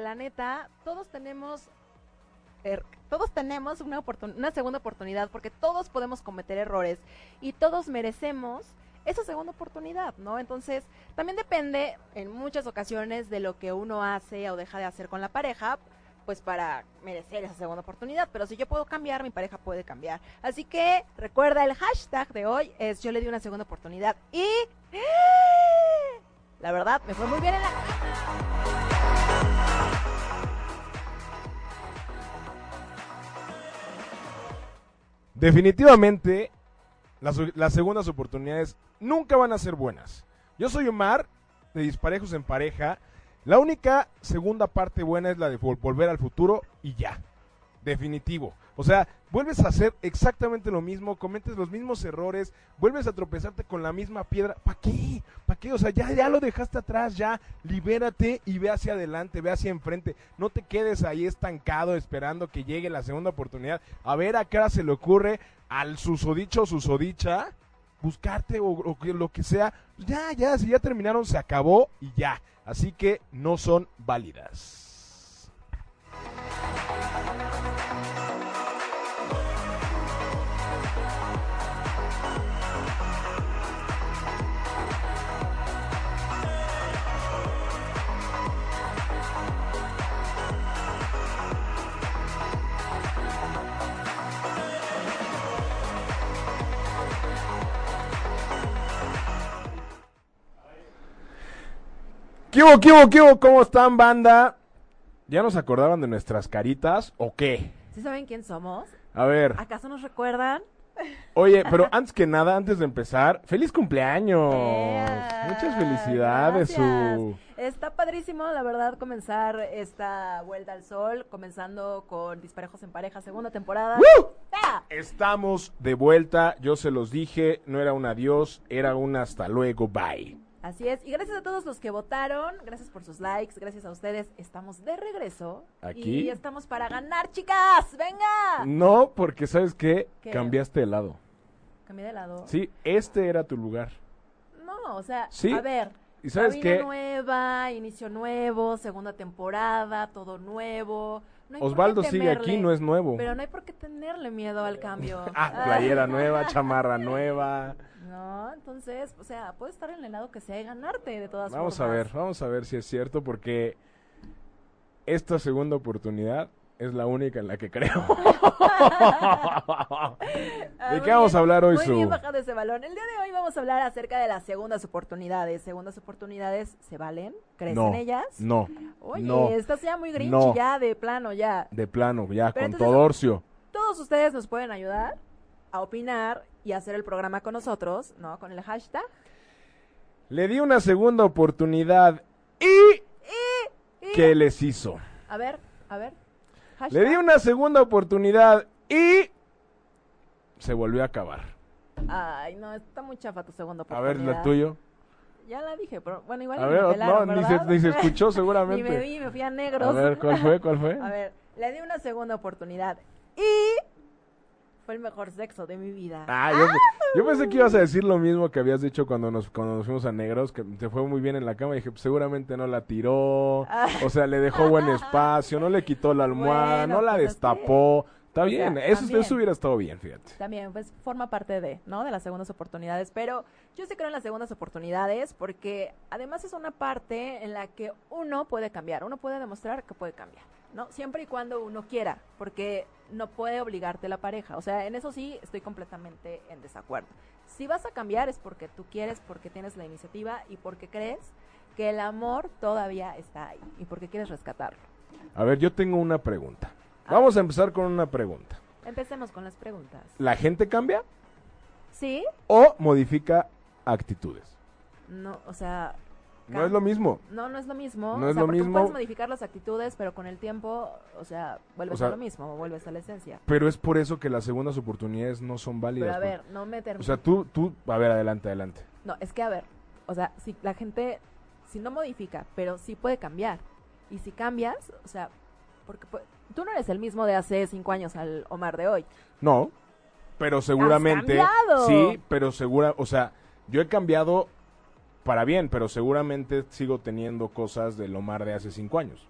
La neta, todos tenemos, er- todos tenemos una, una segunda oportunidad, porque todos podemos cometer errores y todos merecemos esa segunda oportunidad, ¿no? Entonces, también depende en muchas ocasiones de lo que uno hace o deja de hacer con la pareja, pues para merecer esa segunda oportunidad. Pero si yo puedo cambiar, mi pareja puede cambiar. Así que recuerda, el hashtag de hoy es yo le di una segunda oportunidad. Y la verdad, me fue muy bien en la... Definitivamente, las, las segundas oportunidades nunca van a ser buenas. Yo soy Omar, de Disparejos en Pareja. La única segunda parte buena es la de vol- volver al futuro y ya. Definitivo. O sea, vuelves a hacer exactamente lo mismo, cometes los mismos errores, vuelves a tropezarte con la misma piedra. ¿Para qué? ¿Para qué? O sea, ya, ya lo dejaste atrás, ya libérate y ve hacia adelante, ve hacia enfrente. No te quedes ahí estancado esperando que llegue la segunda oportunidad. A ver a qué se le ocurre al susodicho o susodicha buscarte o, lo que sea. Ya, ya, si ya terminaron, se acabó y ya. Así que no son válidas. ¿Qué hubo, qué hubo, qué hubo? ¿Cómo están, banda? ¿Ya nos acordaban de nuestras caritas o qué? ¿Sí saben quién somos? A ver, ¿Acaso nos recuerdan? oye, pero antes que nada, antes de empezar, ¡feliz cumpleaños! Muchas felicidades, su... Está padrísimo, la verdad, comenzar esta vuelta al sol, comenzando con Disparejos en Pareja, segunda temporada. ¡Woo! ¡Ah! Estamos de vuelta, yo se los dije, no era un adiós, era un hasta luego, bye. Así es, y gracias a todos los que votaron, gracias por sus likes, gracias a ustedes, estamos de regreso. Aquí. Y estamos para ganar, chicas, venga. No, porque ¿sabes qué? ¿Qué? Cambiaste de lado. Cambié de lado. Sí, este era tu lugar. No, o sea, Sí. a ver. ¿Y sabes qué? nueva, inicio nuevo, segunda temporada, todo nuevo. No Osvaldo sigue aquí, no es nuevo. Pero no hay por qué tenerle miedo al cambio. Ah, playera nueva, chamarra nueva. No, entonces, o sea, puedes estar en el lado que sea y ganarte de todas Vamos a formas. ver, vamos a ver si es cierto, porque esta segunda oportunidad es la única en la que creo. Ah, ¿De muy qué vamos a hablar hoy, Muy Su? bien bajado ese balón. El día de hoy vamos a hablar acerca de las segundas oportunidades. Segundas oportunidades, ¿se valen? ¿Crees No, en ellas? no, Oye, no, estás ya muy grinch no. ya, de plano ya. de plano, ya, Pero con entonces- Todorcio. Todos ustedes nos pueden ayudar a opinar y hacer el programa con nosotros, ¿no? Con el hashtag. Le di una segunda oportunidad y... y- ¿Qué les hizo? A ver, a ver. Le di una segunda oportunidad y... Se volvió a acabar. Ay, no, está muy chafa tu segunda A ver, oportunidad. la tuyo. Ya la dije, pero bueno, igual A ni ver, me no, pelaron, ni se, ¿verdad? ni se escuchó Ni seguramente. me vi, me fui a negros. A ver, ¿cuál fue? ¿Cuál fue? A ver, le di una segunda oportunidad y fue el mejor sexo de mi vida. Ah, yo, yo pensé que ibas a decir lo mismo que habías dicho cuando nos, cuando nos fuimos a Negros, que te fue muy bien en la cama. Y dije, pues, seguramente no la tiró, Ah. o sea, le dejó buen espacio, no le quitó la almohada, Bueno, no la pues, es Está O bien, sea, eso, también. eso hubiera estado bien, fíjate. También, pues forma parte de, ¿no? De las segundas oportunidades. Pero yo sí creo en las segundas oportunidades porque además es una parte en la que uno puede cambiar, uno puede demostrar que puede cambiar, ¿no? Siempre y cuando uno quiera, porque no puede obligarte la pareja. O sea, en eso sí estoy completamente en desacuerdo. Si vas a cambiar es porque tú quieres, porque tienes la iniciativa y porque crees que el amor todavía está ahí y porque quieres rescatarlo. A ver, yo tengo una pregunta. Vamos a empezar con una pregunta. Empecemos con las preguntas. ¿La gente cambia ¿Sí? o modifica actitudes? No, o sea, No es lo mismo. No, no es lo mismo. No o es sea, lo mismo. puedes modificar las actitudes, pero con el tiempo, o sea, vuelves O sea- a lo mismo, vuelves a la esencia. Pero es por eso que las segundas oportunidades no son válidas. Pero a ver, no me termino. O sea, tú, tú, a ver, adelante, adelante. no, es que a ver, o sea, si la gente, si no modifica, pero sí puede cambiar. Y si cambias, o sea, porque tú no eres el mismo de hace cinco años al Omar de hoy. No, pero seguramente. cambiado! Sí, pero segura, o sea, yo he cambiado para bien, pero seguramente sigo teniendo cosas del Omar de hace cinco años.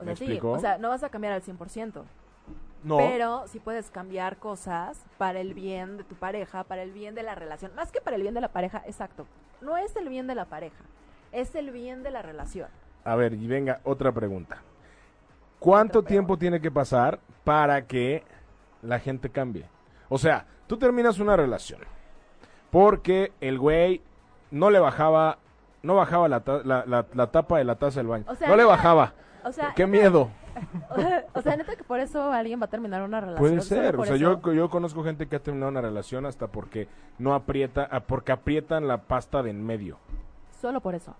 O ¿Me sea, sí, o sea, no vas a cambiar al 100%. No. Pero sí puedes cambiar cosas para el bien de tu pareja, para el bien de la relación. Más que para el bien de la pareja, exacto. No es el bien de la pareja, es el bien de la relación. A ver, y venga, otra pregunta. ¿Cuánto tiempo tiene que pasar para que la gente cambie? O sea, tú terminas una relación porque el güey no le bajaba, no bajaba la, ta- la- la- la tapa de la taza del baño. O sea, no le bajaba. O sea, Qué miedo. o sea, neta que por eso alguien va a terminar una relación. Puede ser. O sea, yo, yo conozco gente que ha terminado una relación hasta porque no aprieta, ah, porque aprietan la pasta de en medio. Solo por eso.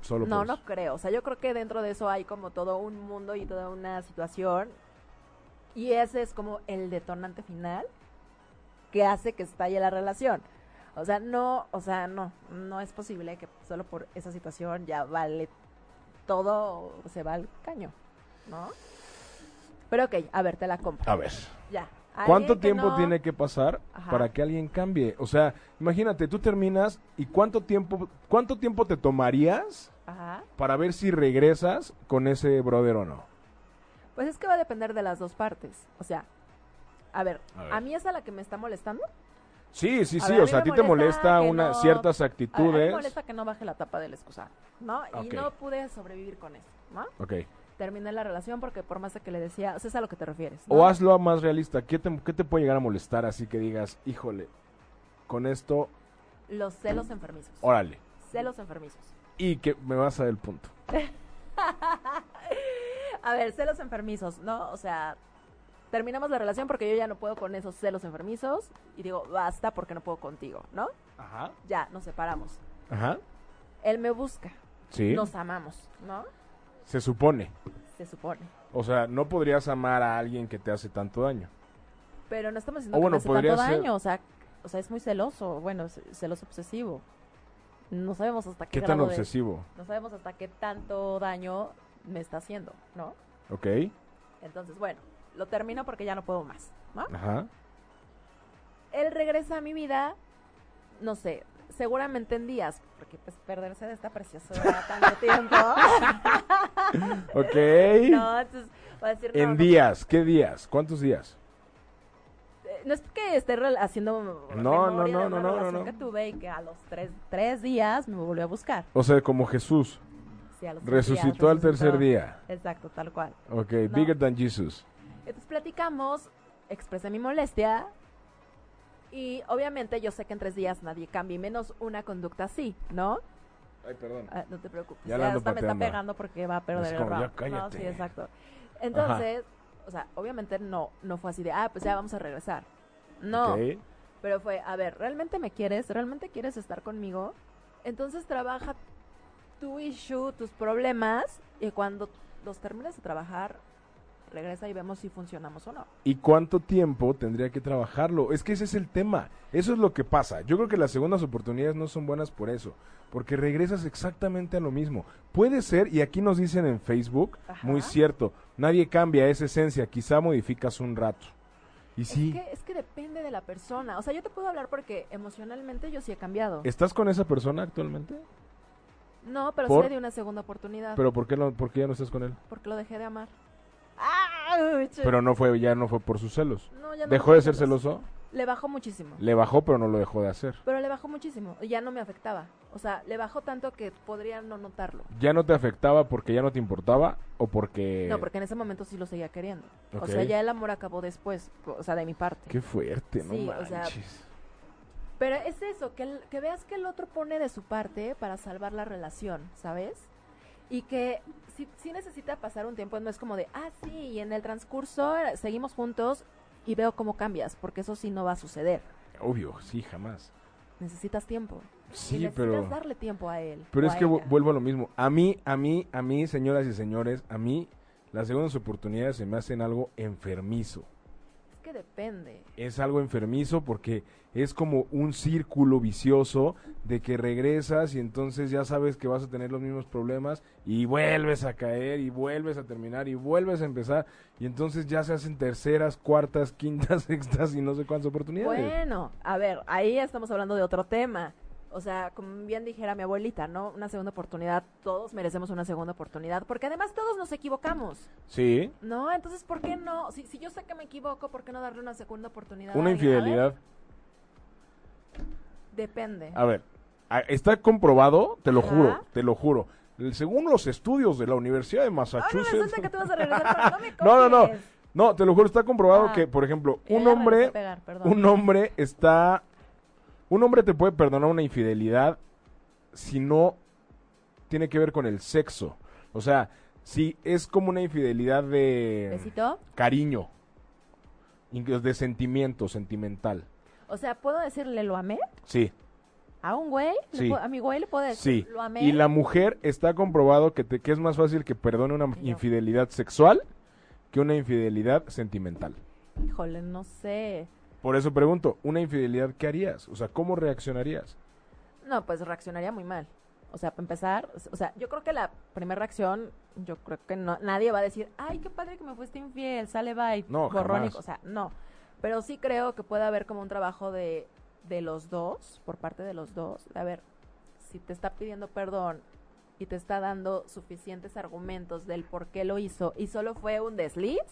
Solo No, no creo. O sea, yo creo que dentro de eso hay como todo un mundo y toda una situación. Y ese es como el detonante final que hace que estalle la relación. O sea, no, o sea, no, no es posible que solo por esa situación ya vale todo, se va al caño, ¿no? Pero ok, a ver, te la compro. A ver. Ya. ¿Cuánto tiempo no- tiene que pasar Ajá. para que alguien cambie? O sea, imagínate, tú terminas y cuánto tiempo, cuánto tiempo te tomarías Ajá. para ver si regresas con ese brother o no. Pues es que va a depender de las dos partes. O sea, a ver, A ver. ¿a mí es a la que me está molestando? Sí, sí, A sí. ver, o sea, a ti te molesta una no- ciertas A, a mí actitudes. me molesta que no baje la tapa del excusado, ¿no? Y no pude sobrevivir con eso, ¿no? Ok. Terminé la relación porque por más de que le decía, o sea, es a lo que te refieres. ¿no? O hazlo más realista. ¿Qué te, ¿Qué te puede llegar a molestar así que digas, híjole, con esto, Los celos enfermizos. órale? Celos enfermizos. Y que me vas a dar el punto. A ver, celos enfermizos, ¿no? O sea, terminamos la relación porque yo ya no puedo con esos celos enfermizos y digo, basta porque no puedo contigo, ¿no? Ajá. Ya, nos separamos. Ajá. Él me busca, Sí. nos amamos, ¿no? Se supone. Se supone. O sea, no podrías amar a alguien que te hace tanto daño. Pero no estamos diciendo O que bueno, me hace podría tanto ser- daño, o sea, o sea, es muy celoso, bueno, celoso obsesivo. No sabemos hasta qué, ¿Qué tan de- obsesivo? no sabemos hasta qué tanto daño me está haciendo, ¿no? Ok. Entonces, bueno, lo termino porque ya no puedo más, ¿no? Ajá. Él regresa a mi vida, no sé, seguramente en días, porque pues perderse de esta preciosura tanto tiempo. Ok. no, entonces va a decir, no, en no, días. ¿Qué días? ¿Cuántos días? eh, No es que esté haciendo No, no, no, no, no, relación no. que tuve y que a los tres, tres días me volvió a buscar. O sea, como Jesús. Sí, a los tres días Resucitó al tercer resucitó. día. Exacto, tal cual. Ok. No. Bigger than Jesus. Entonces platicamos, expresé mi molestia y obviamente yo sé que en tres días nadie cambia, menos una conducta así, ¿no? Ay, perdón. Ah, no te preocupes, Ya ya, hasta me está pegando porque va a perder Es el como, ya round. No, sí, exacto. Entonces, o sea, obviamente no, no fue así de, ah, pues ya vamos a regresar. No, Ok. pero fue, a ver, ¿realmente me quieres? ¿Realmente quieres estar conmigo? Entonces trabaja tu issue, tus problemas, y cuando los termines de trabajar, regresa y vemos si funcionamos o no. ¿Y cuánto tiempo tendría que trabajarlo? Es que ese es el tema. Eso es lo que pasa. Yo creo que las segundas oportunidades no son buenas por eso. Porque regresas exactamente a lo mismo. Puede ser, y aquí nos dicen en Facebook, Ajá. muy cierto, nadie cambia esa esencia, quizá modificas un rato. Y sí, Es, que, es que depende de la persona. O sea, yo te puedo hablar porque emocionalmente yo sí he cambiado. ¿estás con esa persona actualmente? No, pero ¿Por? sí le di una segunda oportunidad. Pero ¿por qué, no, por qué ya no estás con él? Porque lo dejé de amar. Pero no fue, ya no fue por sus celos. No, ya no ¿Dejó de ser celos. celoso? Le bajó muchísimo. Le bajó, pero no lo dejó de hacer. Pero le bajó muchísimo. Ya no me afectaba. O sea, le bajó tanto que podría no notarlo. ¿Ya no te afectaba porque ya no te importaba o porque...? No, porque en ese momento sí lo seguía queriendo. O sea, ya el amor acabó después. O sea, de mi parte. Qué fuerte, no Sí, o sea, manches. Pero es eso, que, el- que veas que el otro pone de su parte para salvar la relación, ¿sabes? Y que sí, sí necesita pasar un tiempo, no es como de, ah, sí, y en el transcurso seguimos juntos y veo cómo cambias, porque eso sí no va a suceder. Obvio, sí, jamás. Necesitas tiempo. y Sí, necesitas pero... darle tiempo a él. Pero es que ella. vuelvo a lo mismo. A mí, a mí, a mí, señoras y señores, a mí las segundas oportunidades se me hacen algo enfermizo. Es que depende. Es algo enfermizo porque es como un círculo vicioso de que regresas y entonces ya sabes que vas a tener los mismos problemas y vuelves a caer y vuelves a terminar y vuelves a empezar y entonces ya se hacen terceras, cuartas, quintas, sextas y no sé cuántas oportunidades. Bueno, a ver, ahí estamos hablando de otro tema. O sea, como bien dijera mi abuelita, ¿no? Una segunda oportunidad, todos merecemos una segunda oportunidad, porque además todos nos equivocamos. Sí, No, entonces, ¿por qué no? Si, si yo sé que me equivoco, ¿por qué no darle una segunda oportunidad? una ver, infidelidad. Depende. A ver, está comprobado, te lo Ajá. juro, te lo juro. Según los estudios de la Universidad de Massachusetts. resulta que tú vas a regresar, pero no me No, no, no. te lo juro, está comprobado Ah. que, por ejemplo, un hombre, pegar, un hombre está, un hombre te puede perdonar una infidelidad si no tiene que ver con el sexo. O sea, si es como una infidelidad de ¿Besito? cariño, de sentimiento, sentimental. O sea, ¿puedo decirle lo amé? Sí, ¿A un güey? ¿Le Sí. ¿A mi güey le puedo decir sí. lo amé? Y la mujer está comprobado que, te, que es más fácil que perdone una infidelidad sexual que una infidelidad sentimental. Híjole, no sé. Por eso pregunto, ¿una infidelidad qué harías? O sea, ¿cómo reaccionarías? No, pues reaccionaría muy mal. O sea, para empezar, o sea, yo creo que la primera reacción, yo creo que no, nadie va a decir, ay, qué padre que me fuiste infiel, sale bye, No, borrón y-". jamás. o sea, no. Pero sí creo que puede haber como un trabajo de, de los dos, por parte de los dos, de a ver, si te está pidiendo perdón y te está dando suficientes argumentos del por qué lo hizo y solo fue un desliz,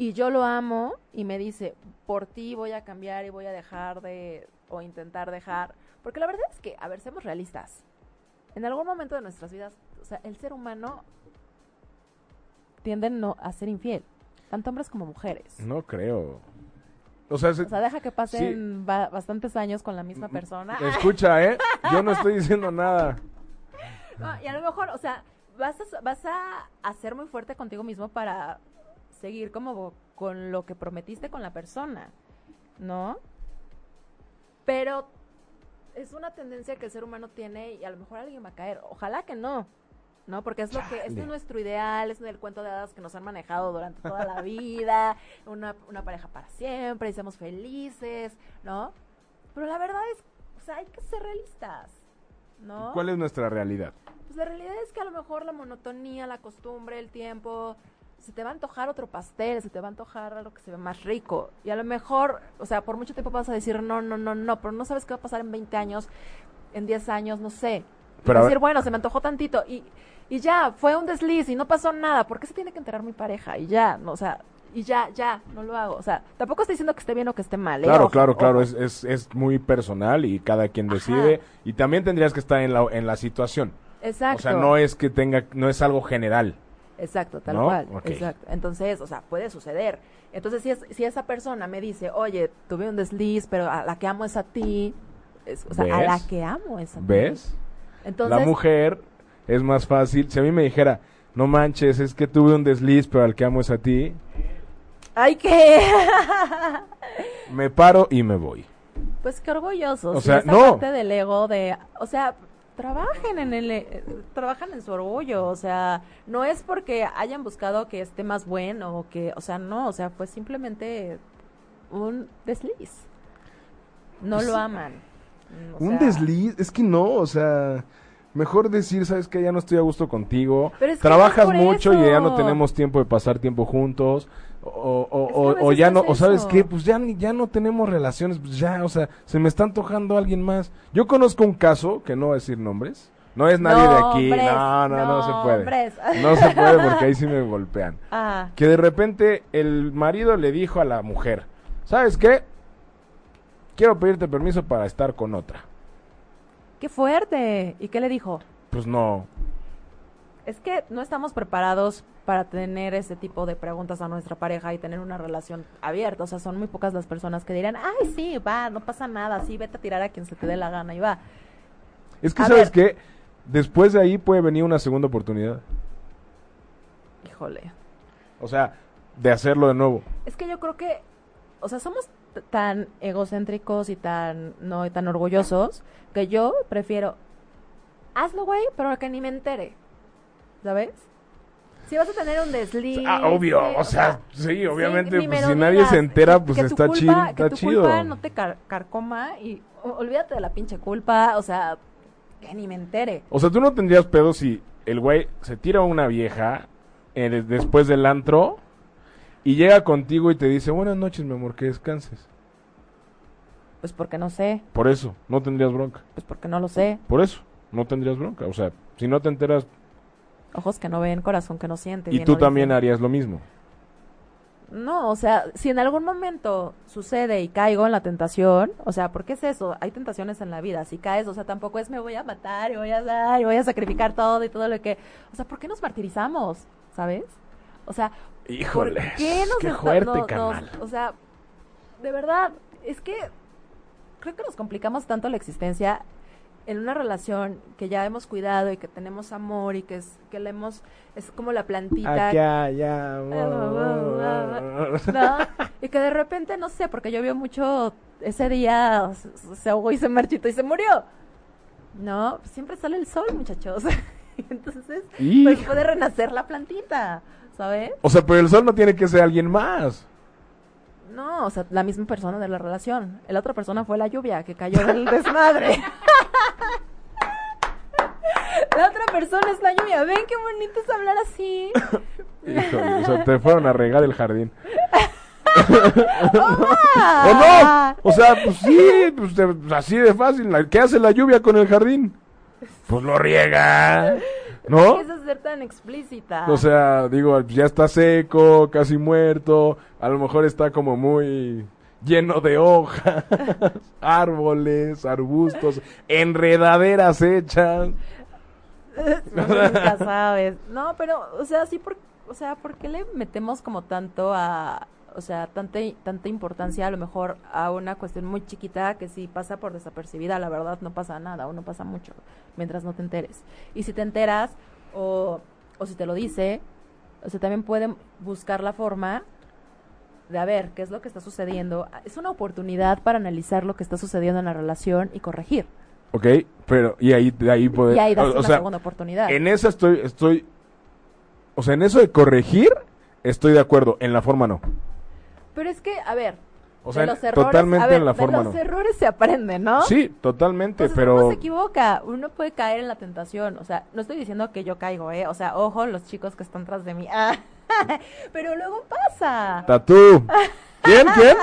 y yo lo amo y me dice, por ti voy a cambiar y voy a dejar de, o intentar dejar, porque la verdad es que, a ver, seamos realistas, en algún momento de nuestras vidas, o sea, el ser humano tiende no a ser infiel, tanto hombres como mujeres. No creo. O sea, se- O sea, deja que pasen ba- bastantes años con la misma persona. escucha, ¿eh? Yo no estoy diciendo nada. No, y a lo mejor, o sea, vas a, vas a, ser muy fuerte contigo mismo para seguir como con lo que prometiste con la persona, ¿no? Pero es una tendencia que el ser humano tiene y a lo mejor alguien va a caer. Ojalá que no, ¿no? Porque es lo que, este es nuestro ideal, es el cuento de hadas que nos han manejado durante toda la vida, una, una pareja para siempre y seamos felices, ¿no? Pero la verdad es, o sea, hay que ser realistas, ¿no? ¿Cuál es nuestra realidad? Pues la realidad es que a lo mejor la monotonía, la costumbre, el tiempo, se te va a antojar otro pastel, se te va a antojar algo que se ve más rico. Y a lo mejor, o sea, por mucho tiempo vas a decir no, no, no, no, pero no sabes qué va a pasar en 20 años, en 10 años, no sé. Y Pero a decir, bueno, se me antojó tantito y, y ya, fue un desliz y no pasó nada. ¿Por qué se tiene que enterar mi pareja? Y ya, no, o sea, y ya, ya, no lo hago. O sea, tampoco estoy diciendo que esté bien o que esté mal. ¿eh? Claro, Ojo, claro, claro, es, es, es muy personal y cada quien Ajá. decide. Y también tendrías que estar en la, en la situación. Exacto. O sea, no es que tenga, no es algo general. Exacto, tal ¿No? cual. Exacto. Entonces, o sea, puede suceder. Entonces, si, es, si esa persona me dice, oye, tuve un desliz, pero a la que amo es a ti, es- o sea, a la que amo es a ti. ¿Ves? Entonces, la mujer es más fácil. Si a mí me dijera, no manches, es que tuve un desliz, pero al que amo es a ti, ¡ay, qué! me paro y me voy. pues qué orgullosos. O sea, esa no. parte del ego de, o sea, trabajen en el, eh, trabajan en su orgullo, o sea, no es porque hayan buscado que esté más bueno o que, o sea, no, o sea, fue simplemente un desliz. No Pues lo aman. O un sea, desliz, es que no, o sea, mejor decir, sabes que ya no estoy a gusto contigo, trabajas no mucho y ya no tenemos tiempo de pasar tiempo juntos, o, o- ya no no, o sabes qué, pues ya, ya no tenemos relaciones, pues ya, o sea, se me está antojando alguien más. Yo conozco un caso, que no voy a decir nombres, No es nadie de aquí. Nombres, No, no, no se puede. No se puede porque ahí sí me golpean. Ah, Que de repente el marido le dijo a la mujer, ¿sabes qué? Quiero pedirte permiso para estar con otra. Qué fuerte. ¿Y qué le dijo? Pues no. Es que no estamos preparados para tener ese tipo de preguntas a nuestra pareja y tener una relación abierta. O sea, son muy pocas las personas que dirán, ay, sí, va, no pasa nada, sí, vete a tirar a quien se te dé la gana y va. Es que, A ¿sabes ver. qué? Después de ahí puede venir una segunda oportunidad. Híjole. O sea, de hacerlo de nuevo. Es que yo creo que, o sea, somos tan egocéntricos y tan, no, y tan orgullosos que yo prefiero, hazlo, güey, pero que ni me entere. ¿Sabes? Si vas a tener un desliz. Ah, obvio, eh, o sea, sí, obviamente, pues, si nadie se entera, pues, que está culpa- Que está tu chido. culpa no te car- carcoma y o- olvídate de la pinche culpa, o sea, que ni me entere. O sea, tú no tendrías pedo si el güey se tira a una vieja eh, después del antro y llega contigo y te dice, buenas noches, mi amor, que descanses. Pues porque no sé, Por eso, no tendrías bronca. pues porque no lo sé. Por eso, no tendrías bronca. O sea, si no te enteras, Ojos que no ven, corazón que no siente. y tú también dicen. harías lo mismo. No, o sea, si en algún momento sucede y caigo en la tentación, o sea, ¿por qué es eso? Hay tentaciones en la vida, si caes, o sea, tampoco es me voy a matar y voy a dar y voy a sacrificar todo y todo lo que... O sea, ¿por qué nos martirizamos? ¿Sabes? O sea, ¿por qué nos qué esta- fuerte, no- nos- o sea, de verdad, es que creo que nos complicamos tanto la existencia en una relación que ya hemos cuidado y que tenemos amor y que es que le hemos es como la plantita Aquí, allá. ¿no? Y que de repente, no sé, porque llovió mucho ese día, se, ahogó y se marchitó y se murió. No, siempre sale el sol, muchachos. Entonces, pues puede renacer la plantita, ¿sabes? O sea, pero el sol no tiene que ser alguien más. No, o sea, la misma persona de la relación. La otra persona fue la lluvia que cayó del desmadre. La otra persona es la lluvia. Ven qué bonito es hablar así. Híjole, o sea, te fueron a regar el jardín. Ah. ¿O no? O sea, pues sí, pues, así de fácil. ¿Qué hace la lluvia con el jardín? Pues lo riega. ¿No? ¿Qué es ser tan explícita? O sea, digo, ya está seco, casi muerto. A lo mejor está como muy lleno de hojas, árboles, arbustos, enredaderas hechas. No, nunca sabes. No, pero, o sea, sí, por, o sea, ¿por qué le metemos como tanto a, o sea, tanta, tanta importancia a lo mejor a una cuestión muy chiquita que si pasa por desapercibida, la verdad no pasa nada o no pasa mucho mientras no te enteres. Y si te enteras o, o si te lo dice, o sea, también pueden buscar la forma de a ver qué es lo que está sucediendo. Es una oportunidad para analizar lo que está sucediendo en la relación y corregir. Ok, pero, y ahí, de ahí poder. y ahí das o- o una sea, segunda oportunidad. En esa estoy, estoy, o sea, en eso de corregir, estoy de acuerdo, en la forma no. Pero es que, a ver, O sea, de los errores, totalmente a ver, en la de forma los no. errores se aprende, ¿no? Sí, totalmente, Entonces pero... uno se equivoca, uno puede caer en la tentación, o sea, no estoy diciendo que yo caigo, ¿eh? O sea, ojo los chicos que están tras de mí, Ah, pero luego pasa. Tatú. ¿Quién? ¿Quién?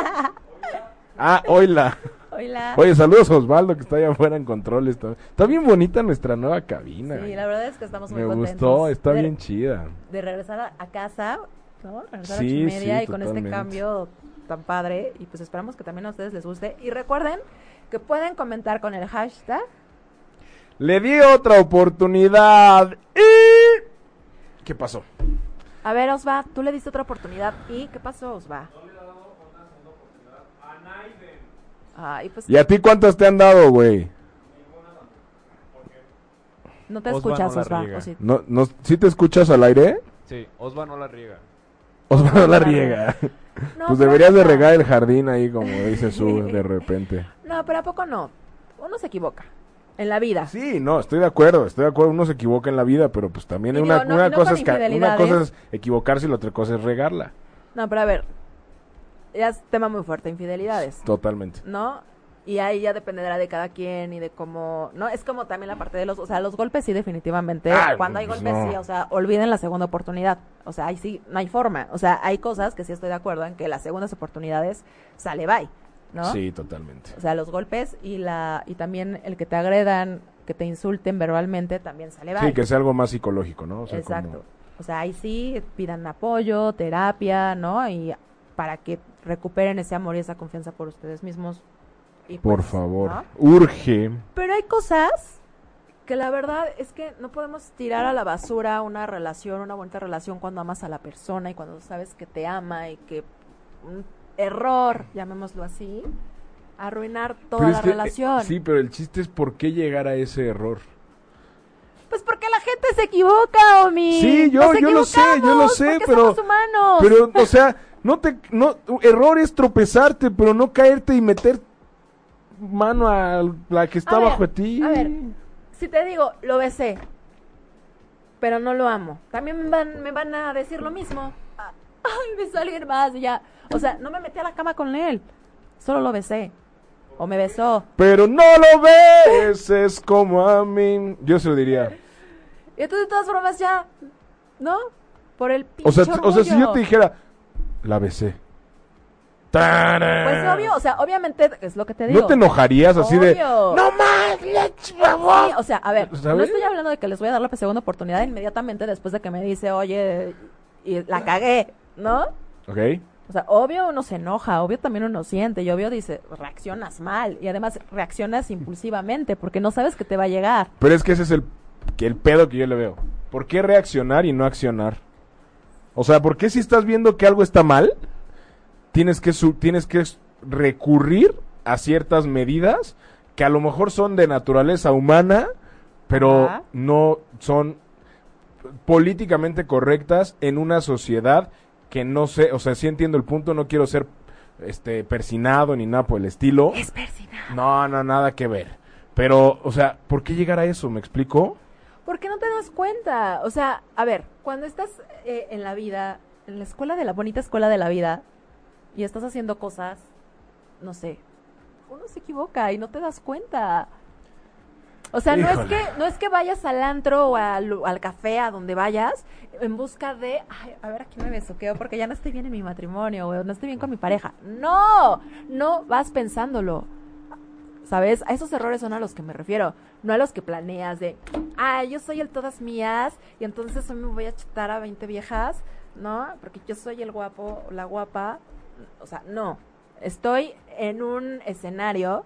Ah, oila. Hola. Oye, saludos a Osvaldo que está allá afuera en controles. Está, está bien bonita nuestra nueva cabina. Sí, la verdad es que estamos muy Me contentos. gustó, está de, bien chida. De regresar a, a casa, ¿no? Regresar Sí, a ocho y media sí, y con totalmente. este cambio tan padre. Y pues esperamos que también a ustedes les guste. Y recuerden que pueden comentar con el hashtag Le di otra oportunidad y... ¿Qué pasó? A ver, Osva, tú le diste otra oportunidad. ¿Y qué pasó, Osva? Ay, pues ¿Y a ti cuántas te han dado, güey? no te Osva escuchas, no Osva. riega. ¿o sí? ¿No, no, ¿Sí te escuchas al aire? Sí, Osva no la riega. Osvaldo no la la riega. No, Pues deberías de regar el jardín ahí, como dice su de repente. No, pero ¿a poco no? Uno se equivoca. En la vida. Sí, no, estoy de acuerdo, estoy de acuerdo, uno se equivoca en la vida, pero pues también una, digo, no- una no cosa es una cosa es equivocarse y la otra cosa es regarla. No, pero a ver. Ya es tema muy fuerte, infidelidades. Totalmente. ¿No? Y ahí ya dependerá de cada quien y de cómo, ¿no? Es como también la parte de los, o sea, los golpes sí definitivamente. Ah, Cuando hay pues golpes no. sí, o sea, olviden la segunda oportunidad. O sea, ahí sí, no hay forma. O sea, hay cosas que sí estoy de acuerdo en que las segundas oportunidades sale bye, ¿no? Sí, totalmente. O sea, los golpes y la y también el que te agredan que te insulten verbalmente, también sale mal. Sí, que sea algo más psicológico, ¿no? O sea, Exacto. como- O sea, ahí sí pidan apoyo, terapia, ¿no? Y para que recuperen ese amor y esa confianza por ustedes mismos. Y Por pues, favor, ¿no? urge. Pero hay cosas que la verdad es que no podemos tirar a la basura una relación, una bonita relación cuando amas a la persona y cuando sabes que te ama y que un error, llamémoslo así, arruinar toda Pero la eh, relación. Sí, pero el chiste es por qué llegar a ese error. Pues porque la gente se equivoca, Omi. Sí, yo- Nos yo lo sé, yo lo sé, pero- somos humanos. Pero, o sea, no te, no, error es tropezarte, pero no caerte y meter mano a la que está A ver, bajo de ti. a ver. Si te digo, lo besé, pero no lo amo, también me van, me van a decir lo mismo. Ah, Ay, besó a alguien más y ya. O sea, no me metí a la cama con él, solo lo besé. O me besó. Pero no lo ves, es como a mí. Yo se lo diría. Y entonces, de todas formas, ya, ¿no? Por el O sea, pinche o sea, si yo te dijera, la besé. Pues obvio, o sea, obviamente es lo que te digo. ¿No te enojarías así de, Obvio. no más, le Sí, o sea, a ver, no ¿Sabes? estoy hablando de que les voy a dar la segunda oportunidad inmediatamente después de que me dice, oye, y la cagué, ¿no? Ok. O sea, obvio uno se enoja, obvio también uno siente, y obvio dice, reaccionas mal, y además reaccionas impulsivamente porque no sabes que te va a llegar. Pero es que ese es el, que el pedo que yo le veo. ¿Por qué reaccionar y no accionar? O sea, ¿por qué si estás viendo que algo está mal, tienes que, su- tienes que recurrir a ciertas medidas que a lo mejor son de naturaleza humana, pero Ajá. no son políticamente correctas en una sociedad que no sé, o sea, sí entiendo el punto, no quiero ser este persinado ni nada por el estilo. Es persina. No, no, nada que ver. Pero, o sea, ¿por qué llegar a eso? ¿Me explico? ¿Por qué no te das cuenta? O sea, a ver, cuando estás eh, en la vida, en la escuela de la bonita escuela de la vida, y estás haciendo cosas, no sé, uno se equivoca y no te das cuenta. O sea, no es que no es que vayas al antro o al, al café, a donde vayas, en busca de, ay, a ver, aquí me besuqueo porque ya no estoy bien en mi matrimonio o no estoy bien con mi pareja. No, no vas pensándolo. ¿Sabes? A esos errores son a los que me refiero, no a los que planeas de, ah, yo soy el todas mías y entonces hoy me voy a chutar a 20 viejas, ¿no? Porque yo soy el guapo o la guapa. O sea, no. Estoy en un escenario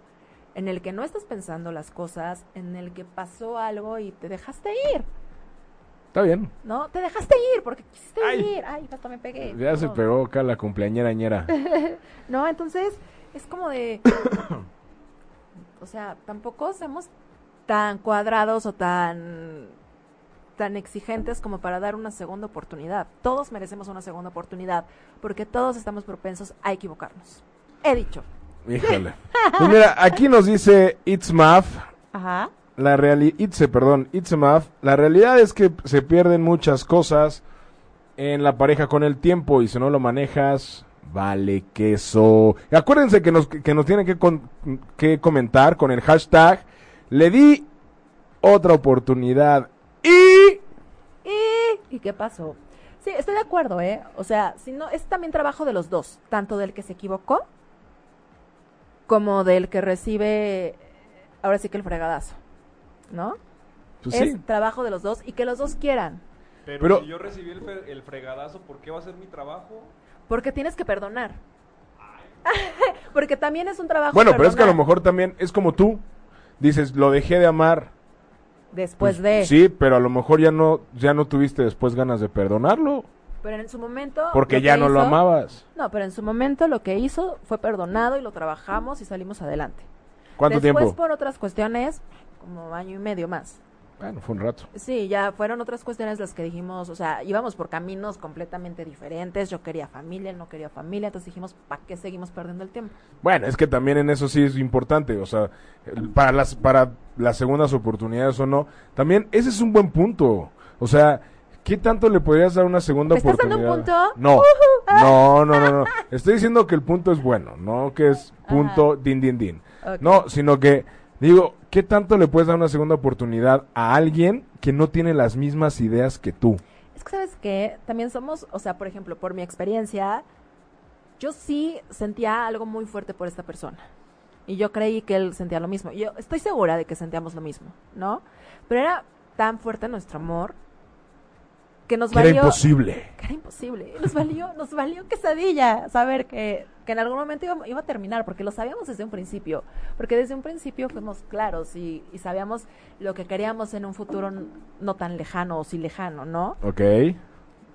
en el que no estás pensando las cosas, en el que pasó algo y te dejaste ir, Está bien. ¿no? Te dejaste ir porque quisiste Ay. ir. Ay, hasta me pegué. Ya se No. pegó acá la cumpleañera ñera. No, entonces es como de. o sea, tampoco seamos tan cuadrados o tan tan exigentes como para dar una segunda oportunidad. Todos merecemos una segunda oportunidad porque todos estamos propensos a equivocarnos. He dicho. Híjole. Pues mira, aquí nos dice It's Math. Ajá. La realidad, Itze, perdón, Itze Math. La realidad es que se pierden muchas cosas en la pareja con el tiempo y si no lo manejas, vale queso. Y acuérdense que nos, que nos tienen que, con- que comentar con el hashtag le di otra oportunidad y ¿Y, ¿Y qué pasó? Sí, estoy de acuerdo, ¿eh? O sea, si no, es también trabajo de los dos, tanto del que se equivocó como del que recibe, ahora sí que el fregadazo, ¿no? pues es sí. trabajo de los dos y que los dos quieran, Pero, Pero- si yo recibí el, fregadazo, ¿por qué va a ser mi trabajo? porque tienes que perdonar. porque también es un trabajo. Bueno, pero es que a lo mejor también es como tú. Dices, lo dejé de amar. Después Pues, de. Sí, pero a lo mejor ya no, ya no tuviste después ganas de perdonarlo. Pero en su momento. Porque ya no lo amabas. No, pero en su momento lo que hizo fue perdonado y lo trabajamos y salimos adelante. ¿Cuánto Después, tiempo? por otras cuestiones, como año y medio más. Bueno, fue un rato. Sí, ya fueron otras cuestiones las que dijimos, o sea, íbamos por caminos completamente diferentes. Yo quería familia, él no quería familia, entonces dijimos, ¿para qué seguimos perdiendo el tiempo? Bueno, es que también en eso sí es importante, o sea, para las para las segundas oportunidades o no, también ese es un buen punto. O sea, ¿qué tanto le podrías dar una segunda ¿Me estás dando oportunidad? un punto? No. No, no, no, no. Estoy diciendo que el punto es bueno, no que es punto din din din. No, sino que digo, ¿qué tanto le puedes dar una segunda oportunidad a alguien que no tiene las mismas ideas que tú? Es que, ¿sabes qué? También somos, o sea, por ejemplo, por mi experiencia, yo sí sentía algo muy fuerte por esta persona. Y yo creí que él sentía lo mismo. Yo estoy segura de que sentíamos lo mismo, ¿no? Pero era tan fuerte nuestro amor que nos Que era valió imposible. que era imposible. Nos valió, nos valió quesadilla saber que, que en algún momento iba, iba a terminar, porque lo sabíamos desde un principio. Porque desde un principio fuimos claros y, y sabíamos lo que queríamos en un futuro no tan lejano o sí lejano, ¿no? Ok.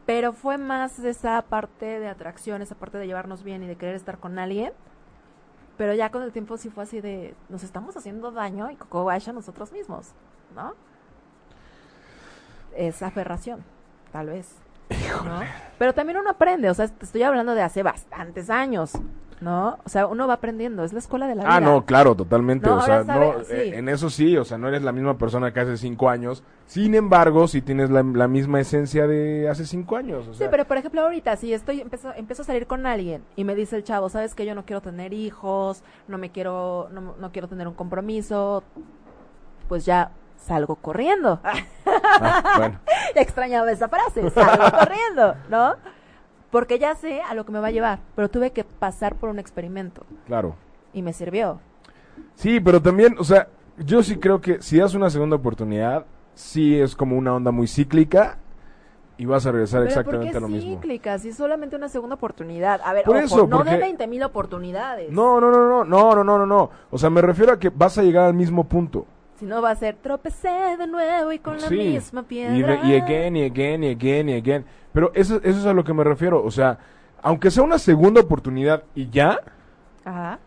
Pero fue más esa parte de atracción, esa parte de llevarnos bien y de querer estar con alguien. Pero ya con el tiempo sí fue así de, nos estamos haciendo daño y Coco Wash a nosotros mismos, ¿no? Es aferración, tal vez. ¿no? Pero también uno aprende, o sea, te estoy hablando de hace bastantes años, ¿no? O sea, uno va aprendiendo, es la escuela de la vida. Ah, no, claro, totalmente. No, o sea, sabe- no, sí. eh, en eso sí, o sea, no eres la misma persona que hace cinco años. Sin embargo, sí tienes la, la misma esencia de hace cinco años. O Sí, pero por ejemplo ahorita si estoy empiezo, empiezo a salir con alguien y me dice el chavo, sabes que yo no quiero tener hijos, no me quiero, no, no quiero tener un compromiso, pues ya salgo corriendo. ah, bueno, Ya extrañaba esa frase, salgo corriendo, ¿no? Porque ya sé a lo que me va a llevar, pero tuve que pasar por un experimento claro. y me sirvió. Sí, pero también, o sea, yo sí creo que si das una segunda oportunidad, sí es como una onda muy cíclica y vas a regresar Pero ¿por exactamente qué a lo mismo. cíclica? Si es solamente una segunda oportunidad. A ver, Por ojo, eso, no de 20 mil oportunidades. No, no, no, no, no, no, no, no, no. O sea, me refiero a que vas a llegar al mismo punto. Si no va a ser tropecé de nuevo y con la misma y, piedra. de- y again, y again, y again, y again. Pero eso, eso es a lo que me refiero. O sea, aunque sea una segunda oportunidad y ya, Ajá.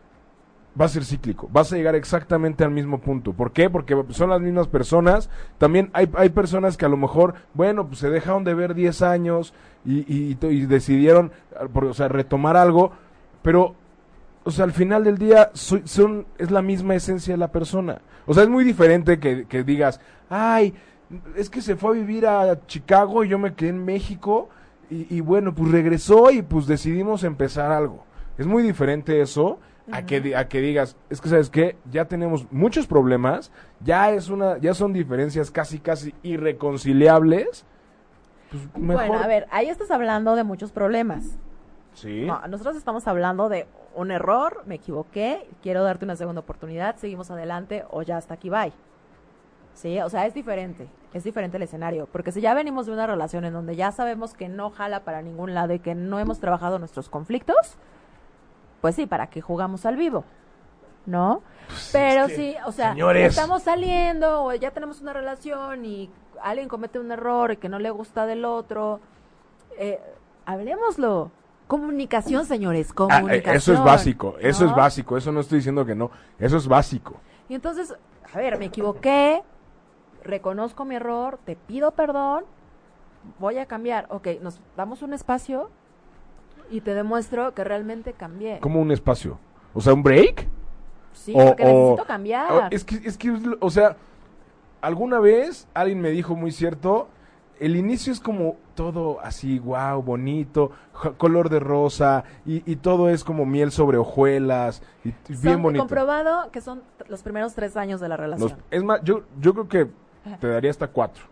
va a ser cíclico. Vas a llegar exactamente al mismo punto. ¿Por qué? Porque son las mismas personas. También hay, hay personas que a lo mejor, bueno, pues se dejaron de ver 10 años y, y- y- y decidieron, o sea, retomar algo. Pero, o sea, al final del día soy- son, es la misma esencia de la persona. O sea, es muy diferente que, que digas, ay, es que se fue a vivir a Chicago y yo me quedé en México. Y, y bueno, pues regresó y pues decidimos empezar algo. Es muy diferente eso a que, a que digas, es que sabes qué, ya tenemos muchos problemas, ya es una, ya son diferencias casi casi irreconciliables. Pues mejor. Bueno, a ver, ahí estás hablando de muchos problemas. Sí. No, nosotros estamos hablando de un error, me equivoqué, quiero darte una segunda oportunidad, seguimos adelante o ya hasta aquí bye. Sí, o sea, es diferente, es diferente el escenario, porque si ya venimos de una relación en donde ya sabemos que no jala para ningún lado y que no hemos trabajado nuestros conflictos, pues sí, ¿para qué jugamos al vivo? ¿No? Pero que, sí, o sea, señores. estamos saliendo o ya tenemos una relación y alguien comete un error y que no le gusta del otro, eh, hablemoslo. Comunicación, señores, Ah, eh, comunicación. eso es básico, eso es básico, eso no estoy diciendo que no, eso es básico. Y entonces, a ver, me equivoqué, reconozco mi error, te pido perdón, voy a cambiar. Ok, nos damos un espacio y te demuestro que realmente cambié. Como un espacio. O sea, un break. Sí, o- porque o- necesito o- cambiar. es que, es que, o sea, alguna vez alguien me dijo muy cierto, el inicio es como todo así, wow, bonito, ja- color de rosa, y, y todo es como miel sobre hojuelas, y, y Son bien bonito. comprobado que son los primeros tres años de la Los- relación. es más, yo, yo creo que te daría hasta cuatro,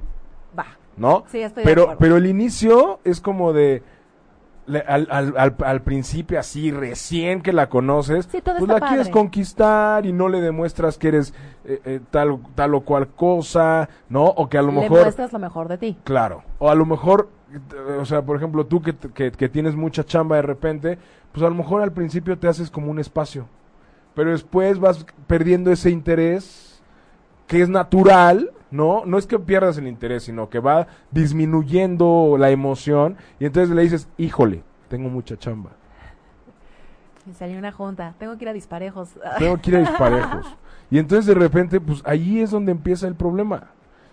Va. ¿no? Sí, estoy pero, pero el inicio es como de... le- al, al, al, al principio así, recién que la conoces, Sí, pues la quieres conquistar y no le demuestras que eres eh, eh, tal, tal o cual cosa, ¿no? O que a lo Le mejor... muestras lo mejor de ti. Claro. O a lo mejor, eh, o sea, por ejemplo, tú que, que, que tienes mucha chamba de repente, pues a lo mejor al principio te haces como un espacio. Pero después vas perdiendo ese interés que es natural, ¿no? No es que pierdas el interés, sino que va disminuyendo la emoción y entonces le dices, híjole, tengo mucha chamba. Me salió una junta. Tengo que ir a disparejos. Tengo que ir a disparejos. Y entonces de repente, pues ahí es donde empieza el problema.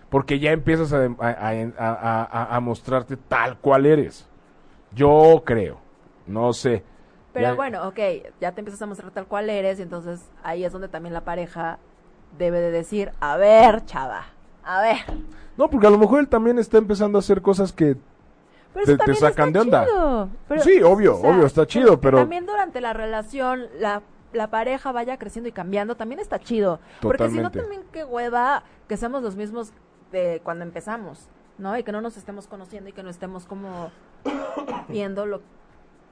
Porque ya empiezas a, a- a- a- a- a mostrarte tal cual eres. Yo creo. No sé. Pero Ya- bueno, ok, ya te empiezas a mostrar tal cual eres y entonces ahí es donde también la pareja debe de decir, a ver, chava, a ver. No, porque a lo mejor él también está empezando a hacer cosas que... Pero Te- sacan está de onda. chido. Pero, Sí, obvio, obvio, está chido, pero- También durante la relación, la, la pareja vaya creciendo y cambiando, también está chido. Porque si no, Totalmente. también qué hueva que seamos los mismos de cuando empezamos, ¿no? Y que no nos estemos conociendo y que no estemos como viendo lo,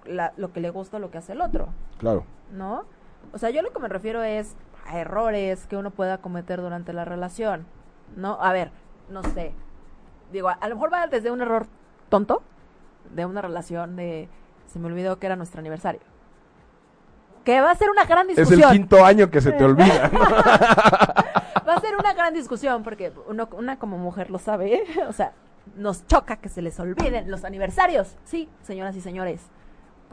la- lo que le gusta, lo que hace el otro. Claro. ¿no? O sea, yo lo que me refiero es a errores que uno pueda cometer durante la relación. ¿No? A ver, no sé. Digo, a, a lo mejor va desde un error tonto de una relación de se me olvidó que era nuestro aniversario. Que va a ser una gran Es discusión. el quinto año que se te olvida. ¿no? Va a ser una gran discusión porque uno, una como mujer lo sabe, ¿eh? o sea, nos choca que se les olviden los aniversarios. Sí, señoras y señores.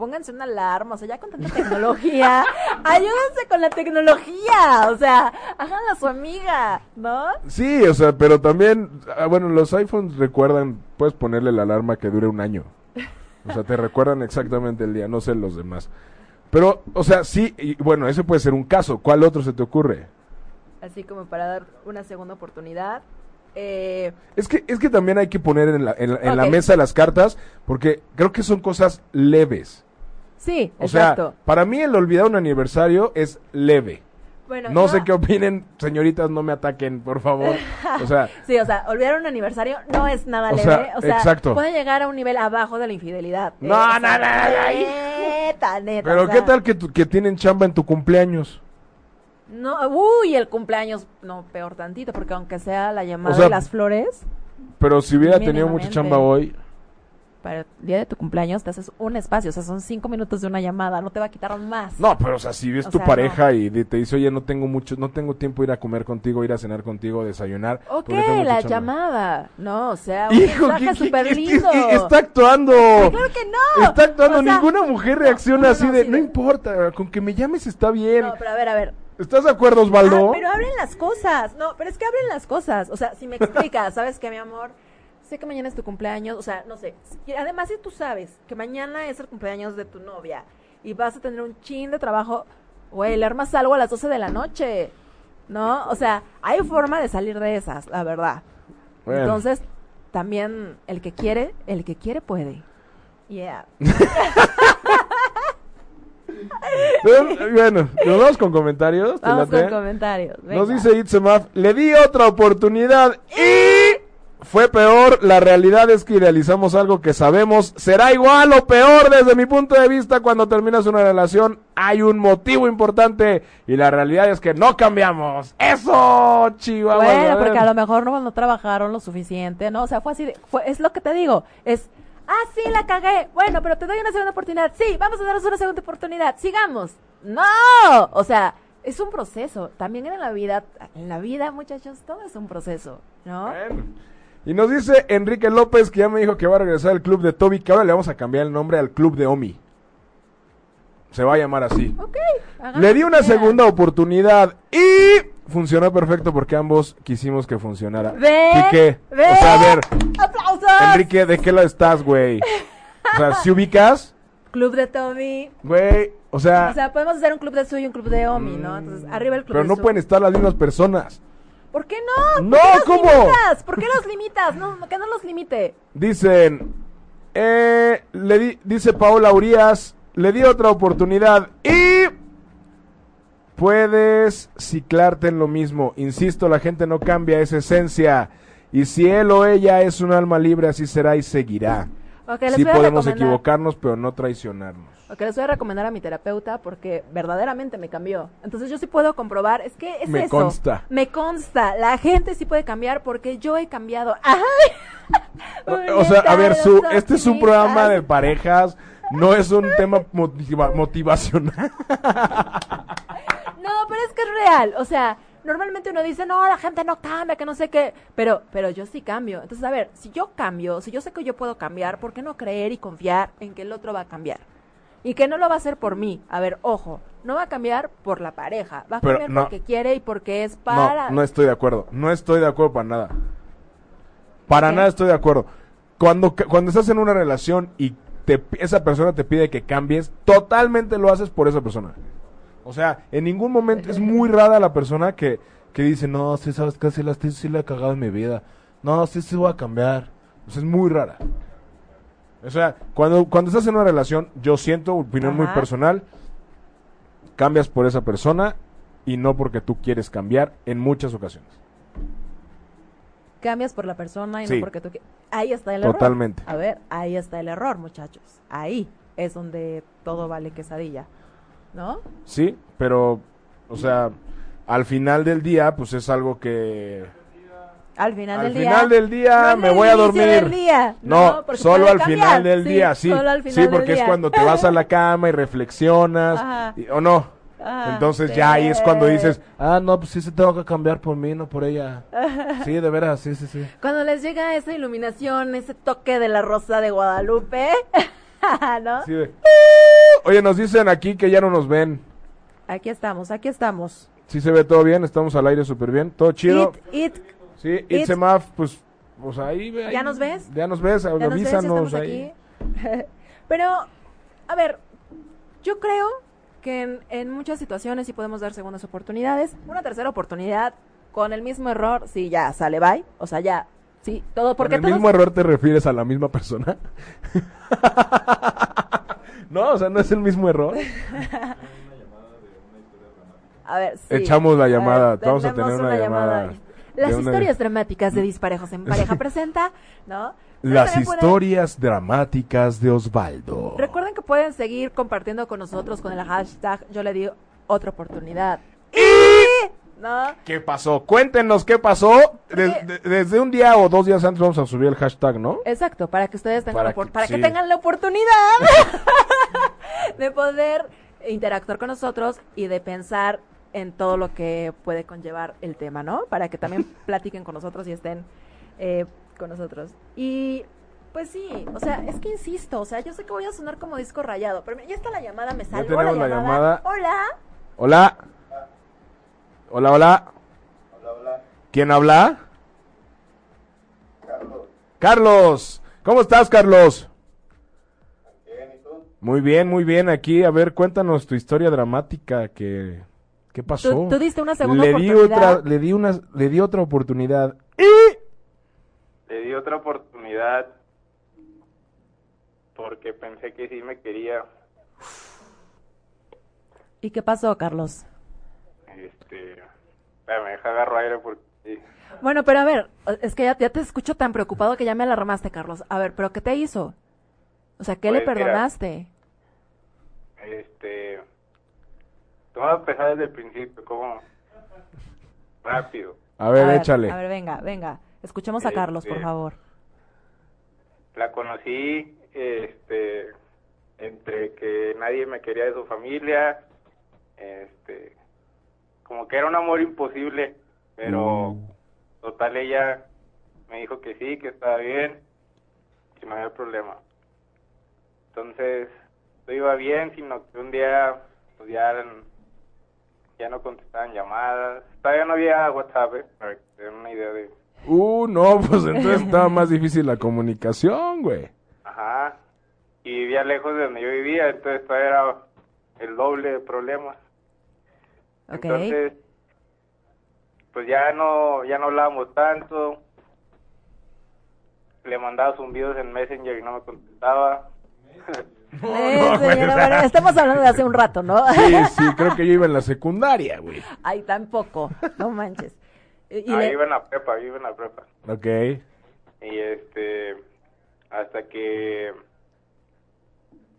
Pónganse una alarma, o sea, ya con tanta tecnología, ayúdense con la tecnología, o sea, háganla su amiga, ¿no? Sí, o sea, pero también, ah, bueno, los iPhones recuerdan, puedes ponerle la alarma que dure un año. O sea, te recuerdan exactamente el día, no sé los demás. Pero, o sea, sí, y bueno, ese puede ser un caso. ¿Cuál otro se te ocurre? Así como para dar una segunda oportunidad. Eh, Es que, es que también hay que poner en la, en la- en la mesa las cartas, porque creo que son cosas leves. Sí, O exacto. sea, para mí el olvidar un aniversario es leve. bueno, No sé qué opinen, señoritas, no me ataquen, por favor. O sea, Sí, o sea, olvidar un aniversario no es nada O leve. sea, o sea, exacto. puede llegar a un nivel abajo de la infidelidad. No, sea, no, no. Neta, neta. pero ¿qué tal que, tu- que tienen chamba en tu cumpleaños? No, uy, el cumpleaños, no, peor tantito, porque aunque sea la llamada O sea, de las flores, Pero si hubiera tenido mucha chamba hoy, para el día de tu cumpleaños te haces un espacio, o sea, son cinco minutos de una llamada, no te va a quitar más. No, pero o sea, si ves O tu sea, pareja y te dice, oye, no tengo mucho, no tengo tiempo de ir a comer contigo, ir a cenar contigo, desayunar. Ok, mucha la chamba". llamada, no, o sea, un Hijo, mensaje ¿qué- qué- súper lindo. está actuando. Claro que no. Está actuando. O sea, Ninguna mujer reacciona no, así no, de, sí, no de- importa, con que me llames está bien. No, pero a ver, a ver, ¿Estás de acuerdo, Osvaldo? Ah, pero abren las cosas. No, pero es que abren las cosas. O sea, si me explicas, ¿sabes qué, mi amor? Sé que mañana es tu cumpleaños. O sea, no sé. Además, si tú sabes que mañana es el cumpleaños de tu novia y vas a tener un chin de trabajo, güey, le armas algo a las 12 de la noche. ¿No? O sea, hay forma de salir de esas, la verdad. Bueno. Entonces, también el que quiere, el que quiere puede. Yeah. Bueno, nos vamos con comentarios. ¿te Vamos con comentarios. Nos dice Itzemaf, le di otra oportunidad y fue peor. La realidad es que idealizamos algo que sabemos será igual o peor desde mi punto de vista cuando terminas una relación. Hay un motivo importante y la realidad es que no cambiamos. Eso, chihuahua. Bueno, porque a lo mejor no, no trabajaron lo suficiente, ¿no? O sea, fue así, de- fue, es lo que te digo, es, ah, sí, la cagué, bueno, pero te doy una segunda oportunidad, sí, vamos a darnos una segunda oportunidad, sigamos. No, o sea, es un proceso, también en la vida, en la vida, muchachos, todo es un proceso, ¿no? Bueno. Y nos dice Enrique López que ya me dijo que va a regresar al club de Toby, que ahora le vamos a cambiar el nombre al club de Omi. Se va a llamar así. Le di una segunda oportunidad y funcionó perfecto porque ambos quisimos que funcionara. ¿Ve? Quique, ¿Ve? o sea, a ver, ¡Aplausos! Enrique, ¿de qué lado estás, güey? O sea, si ubicas, Club de Tommy. güey, o sea, O sea, podemos hacer un club de Su y un club de Omi, ¿no? Entonces, arriba el club pero de no Su. pueden estar las mismas personas. ¿Por qué no? No, ¿Por qué los ¿cómo? limitas? ¿Por qué los limitas? No, que no los limite. Dicen, eh, le di- dice Paola Urias, le di otra oportunidad y puedes ciclarte en lo mismo. Insisto, la gente no cambia esa esencia. Y si él o ella es un alma libre, así será y seguirá. Ok, les Sí podemos equivocarnos, pero no traicionarnos. Ok, les voy a recomendar a mi terapeuta porque verdaderamente me cambió. Entonces yo sí puedo comprobar, es que es Me eso. consta. Me consta. La gente sí puede cambiar porque yo he cambiado. ¡Ay! O sea, a ver, su, este es un programa de parejas, no es un tema motiva- motivacional. No, pero es que es real. O sea, normalmente uno dice, no, la gente no cambia, que no sé qué. Pero, pero yo sí cambio. Entonces, a ver, si yo cambio, si yo sé que yo puedo cambiar, ¿por qué no creer y confiar en que el otro va a cambiar? Y que no lo va a hacer por mí. A ver, ojo, no va a cambiar por la pareja. Va a Pero cambiar no. porque quiere y porque es para. No, no estoy de acuerdo. No estoy de acuerdo para nada. Para nada estoy de acuerdo. Cuando, cuando estás en una relación y te, esa persona te pide que cambies, totalmente lo haces por esa persona. O sea, en ningún momento es muy rara la persona que, que dice, no, sí, sabes que sí la, sí, sí la he cagado en mi vida. No, sí, sí voy a cambiar. O sea, es muy rara. O sea, cuando, cuando estás en una relación, yo siento, opinión muy personal, cambias por esa persona y no porque tú quieres cambiar en muchas ocasiones. Cambias por la persona y Sí. no porque tú qui- Ahí está el error. Totalmente. A ver, ahí está el error, muchachos. Ahí es donde todo vale quesadilla. ¿no? Sí, pero, o sea, al final del día, pues es algo que... Al final Al del día. final del día No me voy a dormir. día, No, solo al cambiar. final del Sí, día, sí. solo al final sí, del porque es cuando te vas a la cama y reflexionas, y- o no. Ajá, Entonces sí. ya ahí es cuando dices, ah, no, pues sí se tengo que cambiar por mí, no por ella. Sí, de veras, sí, sí, sí. Cuando les llega esa iluminación, ese toque de la rosa de Guadalupe, ¿no? Sí de, Oye, nos dicen aquí que ya no nos ven. Aquí estamos, aquí estamos. Sí se ve todo bien, estamos al aire súper bien, todo chido. It, it, Sí, It- Itzemaf, pues, pues ahí, ahí. ¿Ya nos ves? Ya nos ves, ya nos ves, ya avísanos ahí. aquí. Pero, a ver, yo creo que en, en muchas situaciones sí podemos dar segundas oportunidades. Una tercera oportunidad con el mismo error, sí, ya sale bye. O sea, ya, sí, todo. ¿Por Porque el todos- mismo error te refieres a la misma persona? no, o sea, no es el mismo error. A ver, sí. Echamos la A ver, llamada, vamos a tener una llamada Las historias dramáticas de Disparejos en Pareja presenta, ¿no? Las pueden- historias dramáticas de Osvaldo. Recuerden que pueden seguir compartiendo con nosotros con el hashtag Yo le di otra oportunidad. Y... ¿No? ¿Qué pasó? Cuéntenos qué pasó. Des- Porque- de- desde un día o dos días antes vamos a subir el hashtag, ¿no? Exacto, para que ustedes tengan Para que- para que tengan la oportunidad de poder interactuar con nosotros y de pensar en todo lo que puede conllevar el tema, ¿no? Para que también platiquen con nosotros y estén eh, con nosotros. Y pues sí, o sea, es que insisto, o sea, yo sé que voy a sonar como disco rayado, pero ya está la llamada, me salvó tenemos la llamada. Hola. Hola. Hola, hola. ¿Quién habla? Carlos. ¿Cómo estás, Carlos? Muy bien, muy bien. Aquí, a ver, cuéntanos tu historia dramática que ¿qué pasó? Tú, tú diste una segunda le di oportunidad. otra, le di una, le di otra oportunidad. Le di otra oportunidad porque pensé que sí me quería. ¿Y qué pasó, Carlos? Este, me deja agarro aire porque sí. Bueno, pero a ver, es que ya, ya te escucho tan preocupado que ya me alarmaste, Carlos. A ver, ¿pero qué te hizo? O sea, ¿qué le Pues, mira. perdonaste? Este, vamos a empezar desde el principio, como rápido. A ver, a échale. A ver, venga, venga. Escuchemos a Carlos, por Este, favor. La conocí, este, entre que nadie me quería de su familia, este, como que era un amor imposible, pero Mm. total ella me dijo que sí, que estaba bien, que no había problema. Entonces, todo iba bien, sino que un día, pues ya, ya no contestaban llamadas, todavía no había WhatsApp, ¿eh? para que te den una idea de... Uh, no, pues entonces estaba más difícil la comunicación, güey. Ajá. Y vivía lejos de donde yo vivía, entonces todavía era el doble de problemas. Ok. Entonces, pues ya no, ya no hablábamos tanto. Le mandaba zumbidos en Messenger y no me contestaba. No, sí, güey, no, o sea. bueno, estamos hablando de hace un rato, ¿no? Sí, sí, creo que yo iba en la secundaria, güey. Ay, tampoco. No manches. Y, Ahí le- iba en la prepa, ahí iba en la prepa. Ok. Y este, hasta que,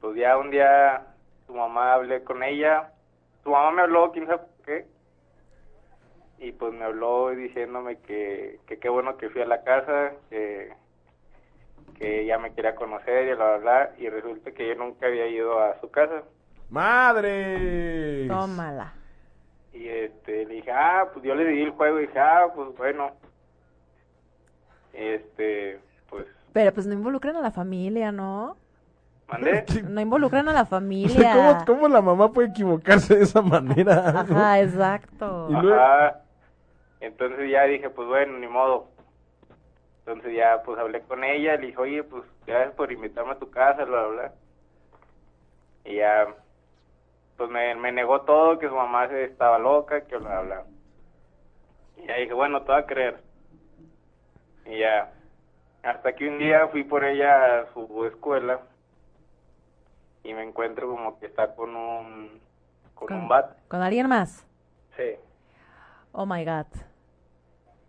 pues ya un día su mamá hablé con ella. Su mamá me habló, quién sabe por qué. Y pues me habló diciéndome que, que qué bueno que fui a la casa, que, que ella me quería conocer y bla, bla, bla. Y resulta que yo nunca había ido a su casa. ¡Madre! Tómala. Y este, le dije, ah, pues yo le di el juego y dije, ah, pues bueno. Este, pues, Pero pues no involucran a la familia, ¿no? mandé. No involucran a la O sea, familia. ¿cómo, cómo la mamá puede equivocarse de esa manera? Ajá, exacto. Y luego- Ajá. Entonces ya dije, pues bueno, ni modo. Entonces ya pues hablé con ella, le dije, oye, pues gracias por invitarme a tu casa, bla, bla, bla. Y ya, pues me, me negó todo, que su mamá se estaba loca, que bla, bla. Y ya dije, bueno, te voy a creer. Y ya, hasta que un día fui por ella a su escuela y me encuentro como que está con un, con un bat. ¿Con alguien más? Sí. Oh my god.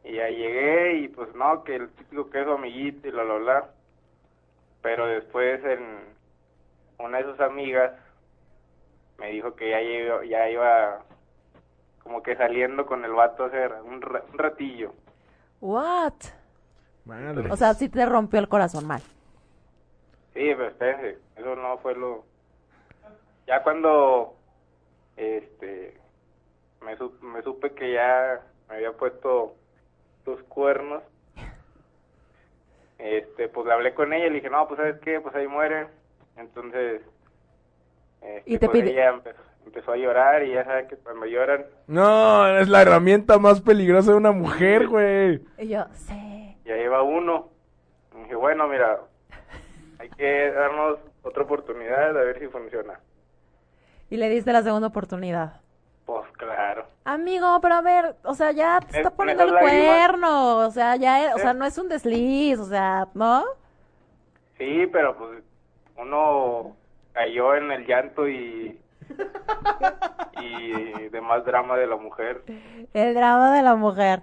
Y ya llegué y pues no, que el típico que es su amiguito y bla, bla, bla. Pero después en una de sus amigas me dijo que ya iba, ya iba como que saliendo con el vato hace un, ra- un ratillo. What? Madre. O sea, sí te rompió el corazón mal. Sí, pero espérense, eso no fue lo... Ya cuando este me, su- me supe que ya me había puesto tus cuernos, este pues le hablé con ella y le dije, no, pues sabes qué, pues ahí muere. Entonces, este, Y te pues, pide- ella empezó, empezó a llorar y ya sabes que cuando lloran No, es la herramienta más peligrosa de una mujer, güey. Y yo, sí. ya lleva uno. Y dije, bueno, mira, hay que darnos otra oportunidad a ver si funciona. Y le diste la segunda oportunidad. Pues claro. Amigo, pero a ver, o sea, ya te está Es- poniendo el cuerno, o sea, ya, es- o sea, Eh. no es un desliz, o sea, ¿no? Sí, pero pues uno cayó en el llanto y y demás drama de la mujer. El drama de la mujer.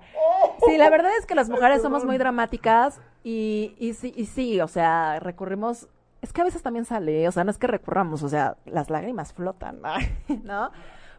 Sí, la verdad es que las mujeres somos muy dramáticas y, y sí, y sí, o sea, recurrimos, es que a veces también sale, o sea, no es que recurramos, o sea, las lágrimas flotan, ¿no?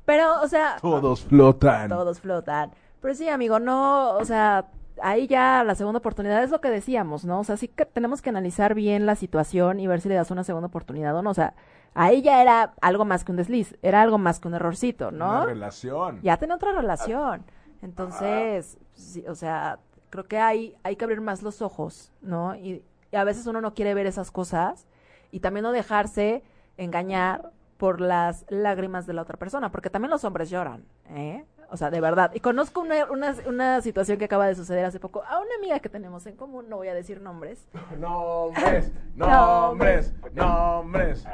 Pero, o sea, Todos flotan. todos flotan. Pero sí, amigo, no, o sea, ahí ya la segunda oportunidad es lo que decíamos, ¿no? O sea, sí que tenemos que analizar bien la situación y ver si le das una segunda oportunidad o no. O sea, ahí ya era algo más que un desliz, era algo más que un errorcito, ¿no? Una relación. ya tenía otra relación. Entonces, sí, o sea, creo que hay, hay que abrir más los ojos, ¿no? Y, y a veces uno no quiere ver esas cosas y también no dejarse engañar por las lágrimas de la otra persona, porque también los hombres lloran, ¿eh? O sea, de verdad. Y conozco una, una, una situación que acaba de suceder hace poco a una amiga que tenemos en común, no voy a decir nombres, Nombres, nombres, nombres.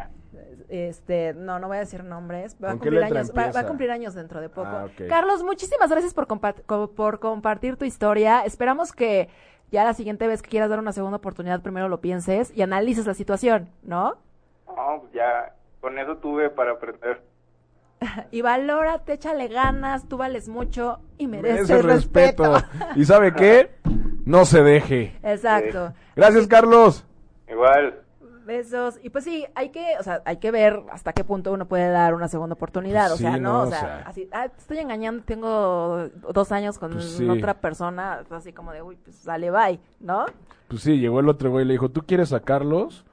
Este, no, no voy a decir nombres. Va a, ¿Con qué cumplir años, va, va a cumplir años dentro de poco. Ah. Carlos, muchísimas gracias por, compa- co- por compartir tu historia. Esperamos que ya la siguiente vez que quieras dar una segunda oportunidad, primero lo pienses y analices la situación, ¿no? No, pues ya con eso tuve para aprender. Y valórate, échale ganas, tú vales mucho y mereces Merece respeto. respeto. ¿Y sabe qué? No se deje. Exacto. Gracias, Carlos. Igual, Besos. Y pues sí, hay que, o sea, hay que ver hasta qué punto uno puede dar una segunda oportunidad. Pues o sea, sí, ¿no? no, O o sea, sea. así, ah, te estoy engañando, tengo dos años con Pues sí. otra persona, así como de, uy, pues sale, bye, ¿no? Pues sí, llegó el otro güey y le dijo, ¿tú quieres a Carlos?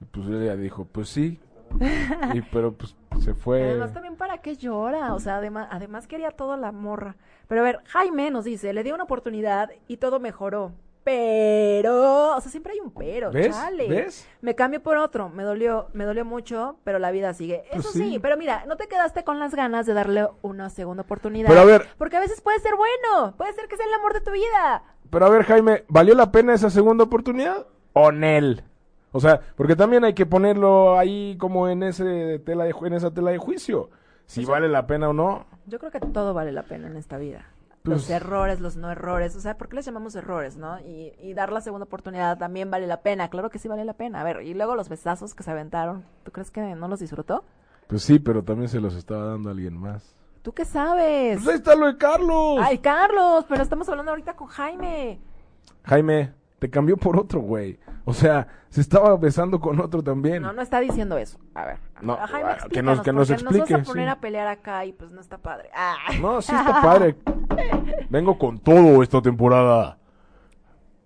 Y pues ella dijo, pues sí. Y pero pues se fue. Además, también para qué llora, o sea, además, además quería toda la morra. Pero a ver, Jaime nos dice, le dio una oportunidad y todo mejoró. Pero, o sea, siempre hay un pero, ¿Ves? chale. ¿Ves? Me cambio por otro, me dolió, me dolió mucho, pero la vida sigue. Pues Eso sí. sí. pero mira, no te quedaste con las ganas de darle una segunda oportunidad. Pero a ver. Porque a veces puede ser bueno, puede ser que sea el amor de tu vida. Pero a ver, Jaime, ¿valió la pena esa segunda oportunidad? ¿O Nel? O sea, porque también hay que ponerlo ahí como en ese tela de en esa tela de juicio. Si vale la pena o no. Yo creo que todo vale la pena en esta vida. Pues- los errores, los no errores, o sea, ¿por qué les llamamos errores, no? Y, y dar la segunda oportunidad también vale la pena, claro que sí vale la pena. A ver, y luego los besazos que se aventaron, ¿tú crees que no los disfrutó? Pues sí, pero también se los estaba dando a alguien más. ¿Tú qué sabes? Pues ahí está lo de Carlos. Ay, Carlos, pero estamos hablando ahorita con Jaime. Jaime, te cambió por otro, güey. O sea, se estaba besando con otro también. No, no está diciendo eso. A ver, No, a Jaime, ah, que nos- que nos porque nos explique, vas a poner sí. a pelear acá y pues no está padre. Ah. No, sí está padre. Vengo con todo esta temporada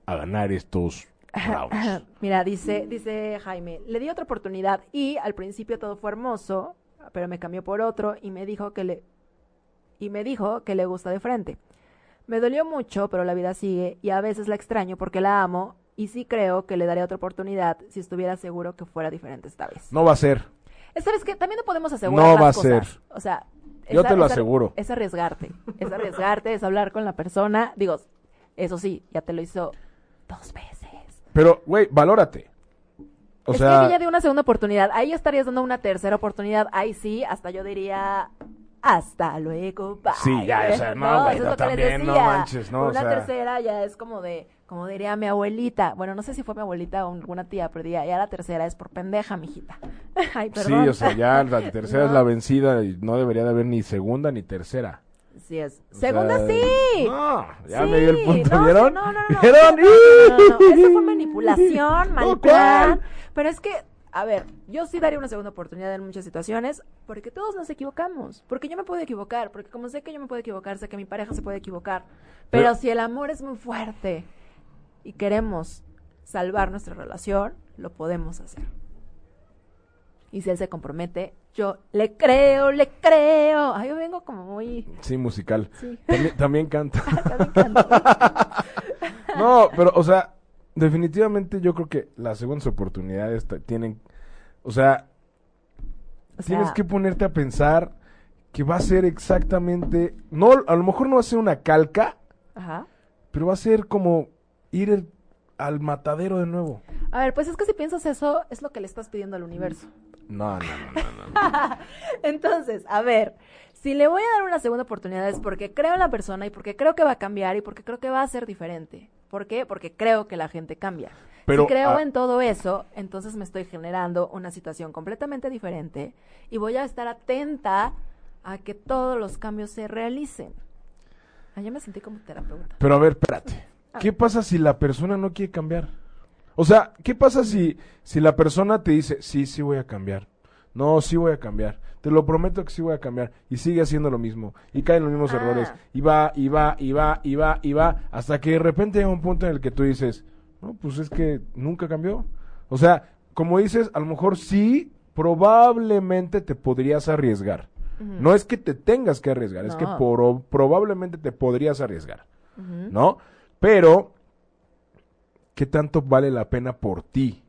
a ganar estos rounds. Mira, dice, dice Jaime, le di otra oportunidad y al principio todo fue hermoso, pero me cambió por otro y me dijo que le y me dijo que le gusta de frente. Me dolió mucho, pero la vida sigue y a veces la extraño porque la amo y sí creo que le daría otra oportunidad si estuviera seguro que fuera diferente esta vez. No va a ser. Esta vez que también no podemos asegurar No las va a cosas. ser. O sea, Yo te lo aseguro. Es arriesgarte. Es arriesgarte, es hablar con la persona. Digo, eso sí, ya te lo hizo dos veces. Pero, güey, valórate. O es sea, que ella dio una segunda oportunidad. Ahí estarías dando una tercera oportunidad. Ahí sí, hasta yo diría. Hasta luego, bye. Sí, ya, o sea, no, güey, eso es no, les también, no manches, no, o Una sea. tercera ya es como de, como diría mi abuelita. Bueno, no sé si fue mi abuelita o alguna tía, pero ya, ya la tercera es por pendeja, mijita. Ay, sí, perdón. o sea, ya la tercera es No. la vencida y no debería de haber ni segunda ni tercera. Sí es. O Segunda sea, sí. No, ya Sí, me di el punto, no, ¿vieron? sí, No, no, no. ¿Vieron? No, no, no, no, no, Eso fue manipulación, No. ¿cuál? Pero es que, a ver, yo sí daría una segunda oportunidad en muchas situaciones, porque todos nos equivocamos, porque yo me puedo equivocar, porque como sé que yo me puedo equivocar, sé que mi pareja se puede equivocar, pero, Pero- si el amor es muy fuerte y queremos salvar nuestra relación, lo podemos hacer. Y si él se compromete, yo le creo, le creo. Ay, yo vengo como muy... Sí, musical. Sí. También, también canta. Me encantó. No, pero, o sea, definitivamente yo creo que las segundas oportunidades tienen, o sea, O tienes que ponerte a pensar que va a ser exactamente, no, a lo mejor no va a ser una calca, Ajá. pero va a ser como ir el- al matadero de nuevo. A ver, pues es que si piensas eso, es lo que le estás pidiendo al universo. No, no, no, no, no, no. Entonces, a ver, si le voy a dar una segunda oportunidad es porque creo en la persona y porque creo que va a cambiar y porque creo que va a ser diferente. ¿Por qué? Porque creo que la gente cambia. Pero, si creo ah- en todo eso, entonces me estoy generando una situación completamente diferente y voy a estar atenta a que todos los cambios se realicen. Ah, yo me sentí como terapeuta. Pero a ver, espérate. ¿Qué pasa si la persona no quiere cambiar? O sea, ¿qué pasa si, si la persona te dice, sí, sí voy a cambiar? No, sí voy a cambiar. Te lo prometo que sí voy a cambiar. Y sigue haciendo lo mismo. Y cae en los mismos Ah. errores. Y va, y va, y va, y va, y va. Hasta que de repente llega un punto en el que tú dices, no, pues es que nunca cambió. O sea, como dices, a lo mejor sí, probablemente te podrías arriesgar. No es que te tengas que arriesgar, es que por- probablemente te podrías arriesgar. ¿no? Pero, ¿qué tanto vale la pena por ti?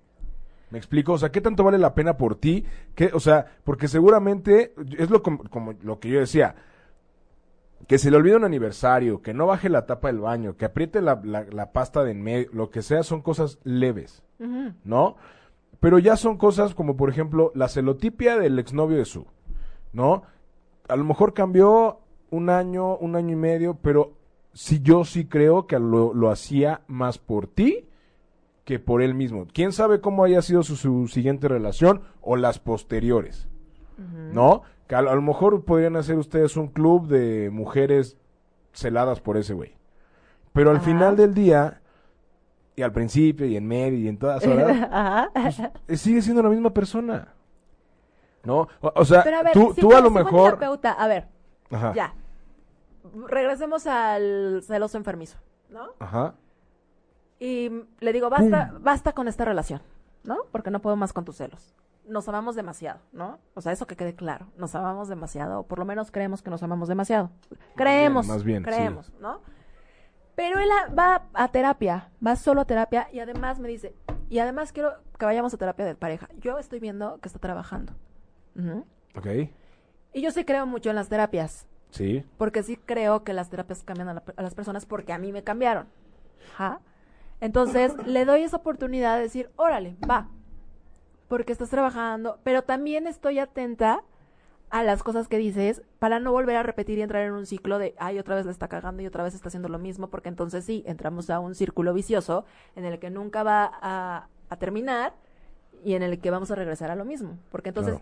¿Me explico? O sea, ¿qué tanto vale la pena por ti? ¿Qué, o sea, porque seguramente, es lo com- como, lo que yo decía, que se le olvide un aniversario, que no baje la tapa del baño, que apriete la, la- la pasta de en medio, lo que sea, son cosas leves. ¿no? Pero ya son cosas como, por ejemplo, la celotipia del exnovio de su, ¿no? A lo mejor cambió un año, un año y medio, pero sí yo sí creo que lo, lo hacía más por ti que por él mismo. ¿Quién sabe cómo haya sido su, su siguiente relación o las posteriores? ¿No? Que a, lo- a lo mejor podrían hacer ustedes un club de mujeres celadas por ese güey. Pero al Ajá. final del día, y al principio, y en medio, y en todas horas, Ajá. eh, sigue siendo la misma persona. ¿No? O, o sea, Pero a ver, tú, si tú fue- a lo mejor... terapeuta, a ver, Ajá. ya. Regresemos al celoso enfermizo, ¿no? Ajá. Y le digo, basta, basta con esta relación, ¿no? Porque no puedo más con tus celos. Nos amamos demasiado, ¿no? O sea, eso que quede claro. Nos amamos demasiado, o por lo menos creemos que nos amamos demasiado. Creemos, más bien, creemos, ¿no? Pero él va a terapia, va solo a terapia y además me dice, y además quiero que vayamos a terapia de pareja. Yo estoy viendo que está trabajando. Ujú. Ok. Y yo sí creo mucho en las terapias. Sí. Porque sí creo que las terapias cambian a, la- a las personas porque a mí me cambiaron. Ajá. Entonces, le doy esa oportunidad de decir, órale, va. Porque estás trabajando, pero también estoy atenta a las cosas que dices para no volver a repetir y entrar en un ciclo de, ay, otra vez le está cagando y otra vez está haciendo lo mismo, porque entonces sí, entramos a un círculo vicioso en el que nunca va a, a terminar y en el que vamos a regresar a lo mismo. Porque entonces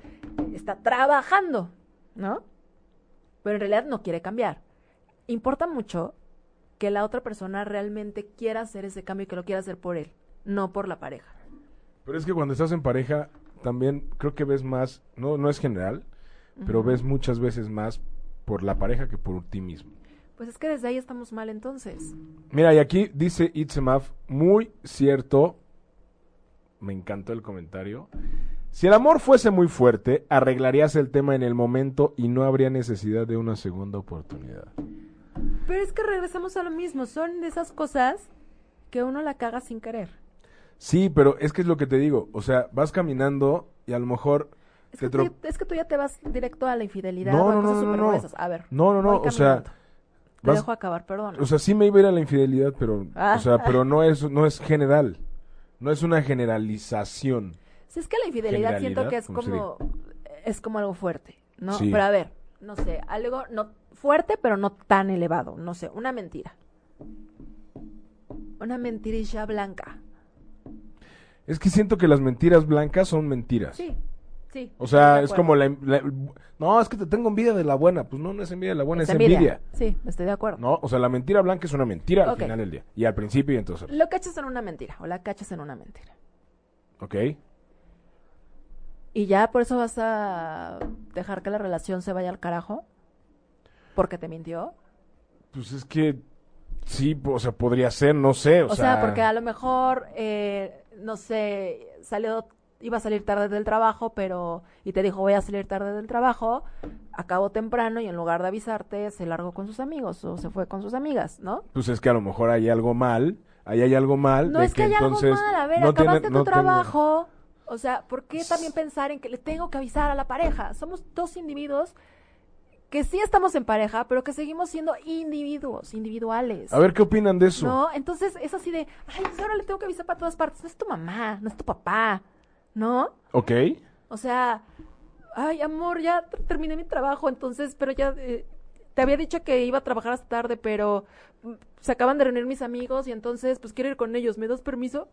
está trabajando, ¿no? pero en realidad no quiere cambiar. Importa mucho que la otra persona realmente quiera hacer ese cambio y que lo quiera hacer por él, no por la pareja. Pero es que cuando estás en pareja, también creo que ves más, no, no es general, pero ves muchas veces más por la pareja que por ti mismo. Pues es que desde ahí estamos mal entonces. Mira, y aquí dice Itzemaf, muy cierto, me encantó el comentario. Si el amor fuese muy fuerte, arreglarías el tema en el momento y no habría necesidad de una segunda oportunidad. Pero es que regresamos a lo mismo, son de esas cosas que uno la caga sin querer. Sí, pero es que es lo que te digo, o sea, vas caminando y a lo mejor Es que, tú, es que tú ya te vas directo a la infidelidad No, o a no, no, cosas no, súper no. gruesas. A ver. No, no, no, o sea. Te vas- dejo acabar, perdón. O sea, sí me iba a ir a la infidelidad, pero, Ah. o sea, pero no es, no es general. No es una generalización. Si es que la infidelidad siento que es ¿cómo se como es como algo fuerte, ¿no? Sí. Pero a ver, no sé, algo no fuerte pero no tan elevado, no sé, una mentira. Una mentirilla blanca. Es que siento que las mentiras blancas son mentiras. Sí. Sí. O sea, es como la, la- No, es que te tengo envidia de la buena. Pues no, no es envidia de la buena, es, Es envidia. Sí, estoy de acuerdo. ¿No? O sea, la mentira blanca es una mentira al final del día. Y al principio y entonces. Lo cachas en una mentira o la cachas en una mentira. ¿Ok? ¿Y ya por eso vas a dejar que la relación se vaya al carajo? ¿Porque te mintió? Pues es que sí, o sea, podría ser, no sé. O, O sea, porque a lo mejor, eh, no sé, salió, iba a salir tarde del trabajo, pero, y te dijo, voy a salir tarde del trabajo, acabó temprano y en lugar de avisarte, se largó con sus amigos o se fue con sus amigas, ¿no? Pues es que a lo mejor hay algo mal, ahí hay algo mal. No de es que, haya entonces algo mal, a ver, no tiene- acabaste no tu trabajo. O sea, ¿por qué también pensar en que le tengo que avisar a la pareja? Somos dos individuos que sí estamos en pareja, pero que seguimos siendo individuos, individuales. A ver qué opinan de eso. ¿No? Entonces es así de, ay, pues ahora le tengo que avisar para todas partes. No es tu mamá, no es tu papá, ¿no? Ok. O sea, ay, amor, ya ter- terminé mi trabajo, entonces, pero ya eh, te había dicho que iba a trabajar hasta tarde, pero mm, se acaban de reunir mis amigos y entonces, pues quiero ir con ellos. ¿Me das permiso?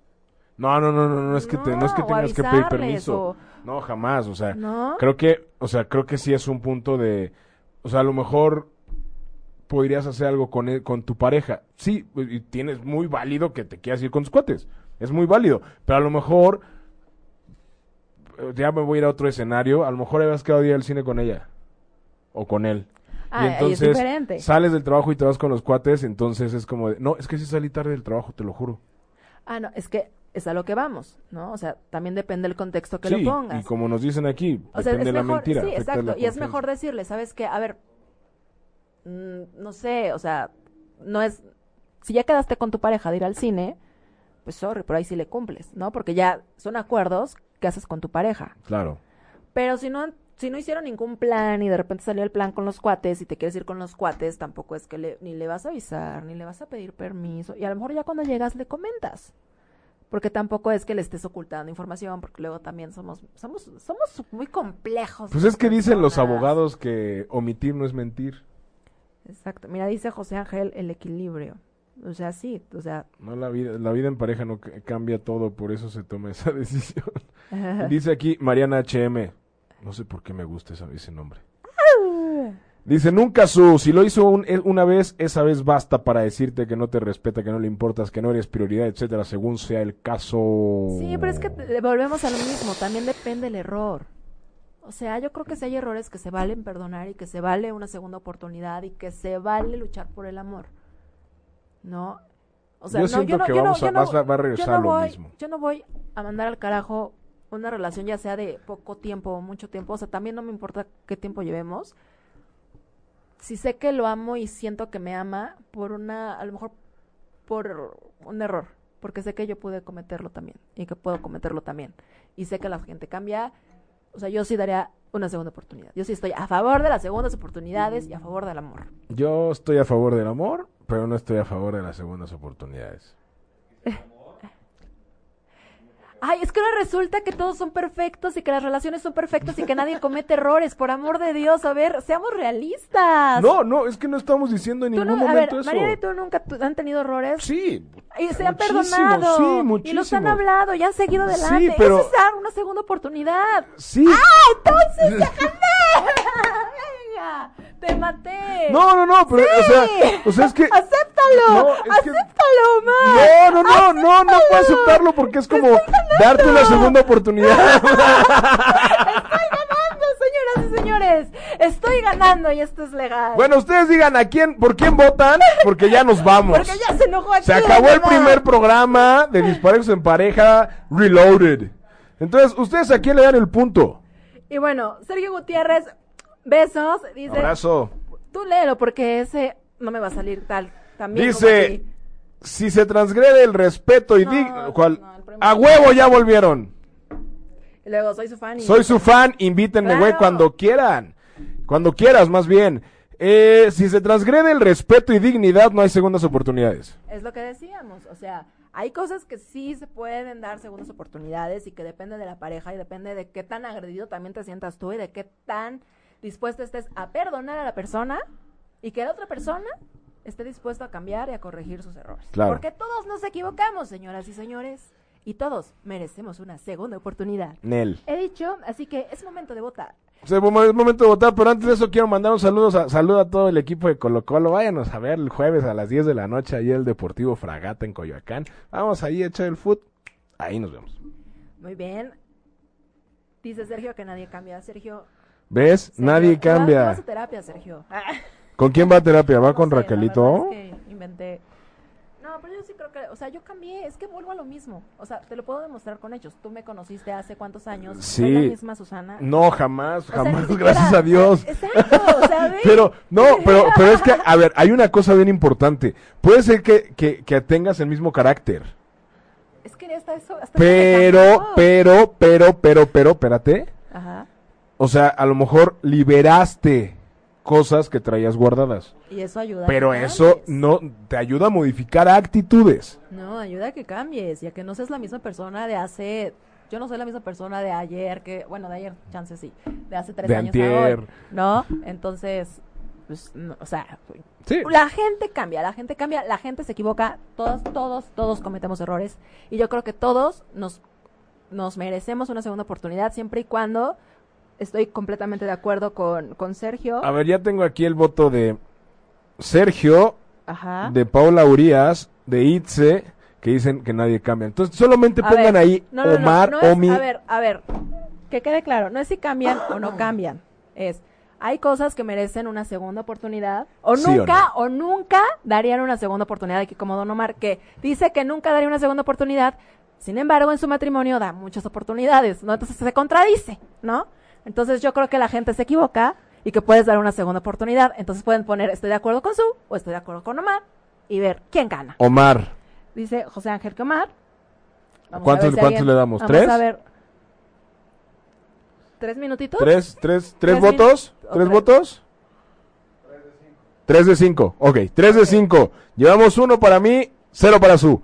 No, no, no, no, no es que, te- no es que o tengas que pedir permiso. o- No, jamás, o sea, ¿No? creo que, o sea, creo que sí es un punto de, o sea, a lo mejor podrías hacer algo con, e- con tu pareja. Sí, y tienes muy válido que te quieras ir con tus cuates. Es muy válido, pero a lo mejor ya me voy a ir a otro escenario, a lo mejor habías quedado día al cine con ella o con él. Ah, y es diferente. sales del trabajo y te vas con los cuates, entonces es como de, no, es que sí salí tarde del trabajo, te lo juro. Ah, no, es que es a lo que vamos, ¿no? O sea, también depende del contexto que sí, lo pongas. y como nos dicen aquí, O sea, es de la mejor, mentira. sí, exacto, y es mejor decirle, ¿sabes qué? A ver, mm, no sé, o sea, no es, si ya quedaste con tu pareja de ir al cine, pues sorry, pero ahí sí le cumples, ¿no? Porque ya son acuerdos que haces con tu pareja. Claro. Pero si no, si no hicieron ningún plan y de repente salió el plan con los cuates y te quieres ir con los cuates, tampoco es que le- ni le vas a avisar, ni le vas a pedir permiso. Y a lo mejor ya cuando llegas le comentas. Porque tampoco es que le estés ocultando información, porque luego también somos, somos, somos muy complejos. Pues es que dicen los abogados que omitir no es mentir. Exacto. Mira, dice José Ángel, el equilibrio. O sea, sí, o sea. No la vida, la vida en pareja no ca- cambia todo, por eso se toma esa decisión. Dice aquí Mariana HM. No sé por qué me gusta esa- ese nombre. Dice, nunca su, si lo hizo un- eh, una vez, esa vez basta para decirte que no te respeta, que no le importas, que no eres prioridad, etcétera, según sea el caso. Sí, pero es que te- volvemos a lo mismo, también depende el error. O sea, yo creo que si hay errores que se valen perdonar y que se vale una segunda oportunidad y que se vale luchar por el amor. ¿No? O sea, Yo no, siento no, que vamos a- yo no- vas a- va a yo regresar a lo mismo. Yo no voy a mandar al carajo una relación ya sea de poco tiempo o mucho tiempo, o sea, también no me importa qué tiempo llevemos. Si sé que lo amo y siento que me ama por una, a lo mejor por un error, porque sé que yo pude cometerlo también y que puedo cometerlo también. Y sé que la gente cambia, o sea, yo sí daría una segunda oportunidad. Yo sí estoy a favor de las segundas oportunidades y a favor del amor. Yo estoy a favor del amor, pero no estoy a favor de las segundas oportunidades. Ay, es que ahora resulta que todos son perfectos y que las relaciones son perfectas y que nadie comete errores, por amor de Dios, a ver, seamos realistas. No, no, es que no estamos diciendo en Tú ningún no- a momento ver, eso. Mariana y tú nunca han tenido errores. Sí. Y se han perdonado. Sí, Y los han hablado y han seguido Sí, adelante. pero- Eso es dar una segunda oportunidad. Sí. Entonces, ya gané. Te maté. No, no, no, pero, o sea, o sea, es que... Acéptalo. No, que- Acéptalo, Omar. No, no, no, no, no puedo aceptarlo porque es como darte una segunda oportunidad. Estoy ganando, señoras y señores. Estoy ganando y esto es legal. Bueno, ustedes digan a quién, por quién votan, porque ya nos vamos. Porque ya se enojó aquí. Se acabó el primer programa de Disparejos en Pareja Reloaded. Entonces, ¿ustedes a quién le dan el punto? Y bueno, Sergio Gutiérrez, besos. Dice, Abrazo. tú léelo porque ese no me va a salir tal. También Dice, si se transgrede el respeto y No. A huevo ya volvieron. Y luego, soy su fan. y- Soy su fan, invítenme, güey, Claro. cuando quieran. Cuando quieras, más bien. Eh, si se transgrede el respeto y dignidad, no hay segundas oportunidades. Es lo que decíamos, o sea, hay cosas que sí se pueden dar segundas oportunidades y que depende de la pareja y depende de qué tan agredido también te sientas tú y de qué tan dispuesto estés a perdonar a la persona y que la otra persona esté dispuesto a cambiar y a corregir sus errores. Claro. Porque todos nos equivocamos, señoras y señores, y todos merecemos una segunda oportunidad. Nel. He dicho, así que es momento de votar. Es momento de votar, pero antes de eso quiero mandar un saludo a, saludo a todo el equipo de Colo Colo. Váyanos a ver el jueves a las 10 de la noche ahí el Deportivo Fragata en Coyoacán. Vamos ahí a echar el foot. Ahí nos vemos. Muy bien. Dice Sergio que nadie cambia. Sergio. ¿Ves? Sergio, Nadie vas- cambia. vas a terapia, Sergio. ¿Con quién va a terapia? ¿Va No con sé, Raquelito? es que inventé. No, pero yo sí creo que, o sea, yo cambié, es que vuelvo a lo mismo. O sea, te lo puedo demostrar con hechos. Tú me conociste hace cuántos años. Sí. Soy la misma Susana. No, jamás, O jamás, gracias a Dios. Exacto, o sea, ve. Pero, no, pero, pero es que, a ver, hay una cosa bien importante. Puede ser que, que, que tengas el mismo carácter. Es que hasta eso. Hasta Pero, pero, pero, pero, pero, espérate. Ajá. O sea, a lo mejor liberaste cosas que traías guardadas. Y eso ayuda. a Pero que eso cambies. no te ayuda a modificar actitudes. No, ayuda a que cambies y a que no seas la misma persona de hace. Yo no soy la misma persona de ayer, que. Bueno, de ayer, chance sí. De hace tres De años antier. a hoy. ¿No? Entonces. Pues, no, o sea, Sí. la gente cambia, la gente cambia, la gente se equivoca, todos, todos, todos cometemos errores y yo creo que todos nos, nos merecemos una segunda oportunidad siempre y cuando estoy completamente de acuerdo con, con Sergio. A ver, ya tengo aquí el voto de Sergio, Ajá. de Paula Urias, de Itze, que dicen que nadie cambia. Entonces, solamente A pongan ver, ahí no, no, no, Omar, no es- Omi. A ver, a ver, que quede claro, no es si cambian o no cambian, es hay cosas que merecen una segunda oportunidad o ¿Sí o nunca o, nunca darían una segunda oportunidad, aquí como Don Omar que dice que nunca daría una segunda oportunidad, sin embargo en su matrimonio da muchas oportunidades, ¿no? Entonces se contradice, ¿no? Entonces yo creo que la gente se equivoca y que puedes dar una segunda oportunidad, entonces pueden poner estoy de acuerdo con Su o estoy de acuerdo con Omar y ver quién gana. Omar. Dice José Ángel que Omar. Vamos a ¿Cuántos- ver si cuántos alguien- le damos? vamos ¿Tres? a ver. ¿Tres minutitos? ¿Tres, tres, tres Tres votos? min- o ¿Tres tres. votos? Tres de cinco. Ok, tres de cinco. Llevamos uno para mí, cero para su.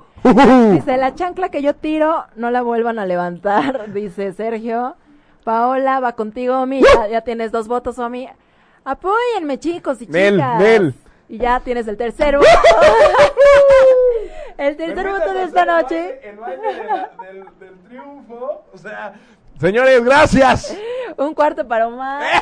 Dice, la chancla que yo tiro, no la vuelvan a levantar, dice Sergio. Paola, va contigo, Omi. Ya, ya tienes dos votos, Omi. Apóyenme, chicos y Nel, chicas. Nel. Y ya tienes el tercer voto. el tercer voto de esta noche. El baile del, triunfo. O sea. Señores, gracias. Un cuarto para Omar.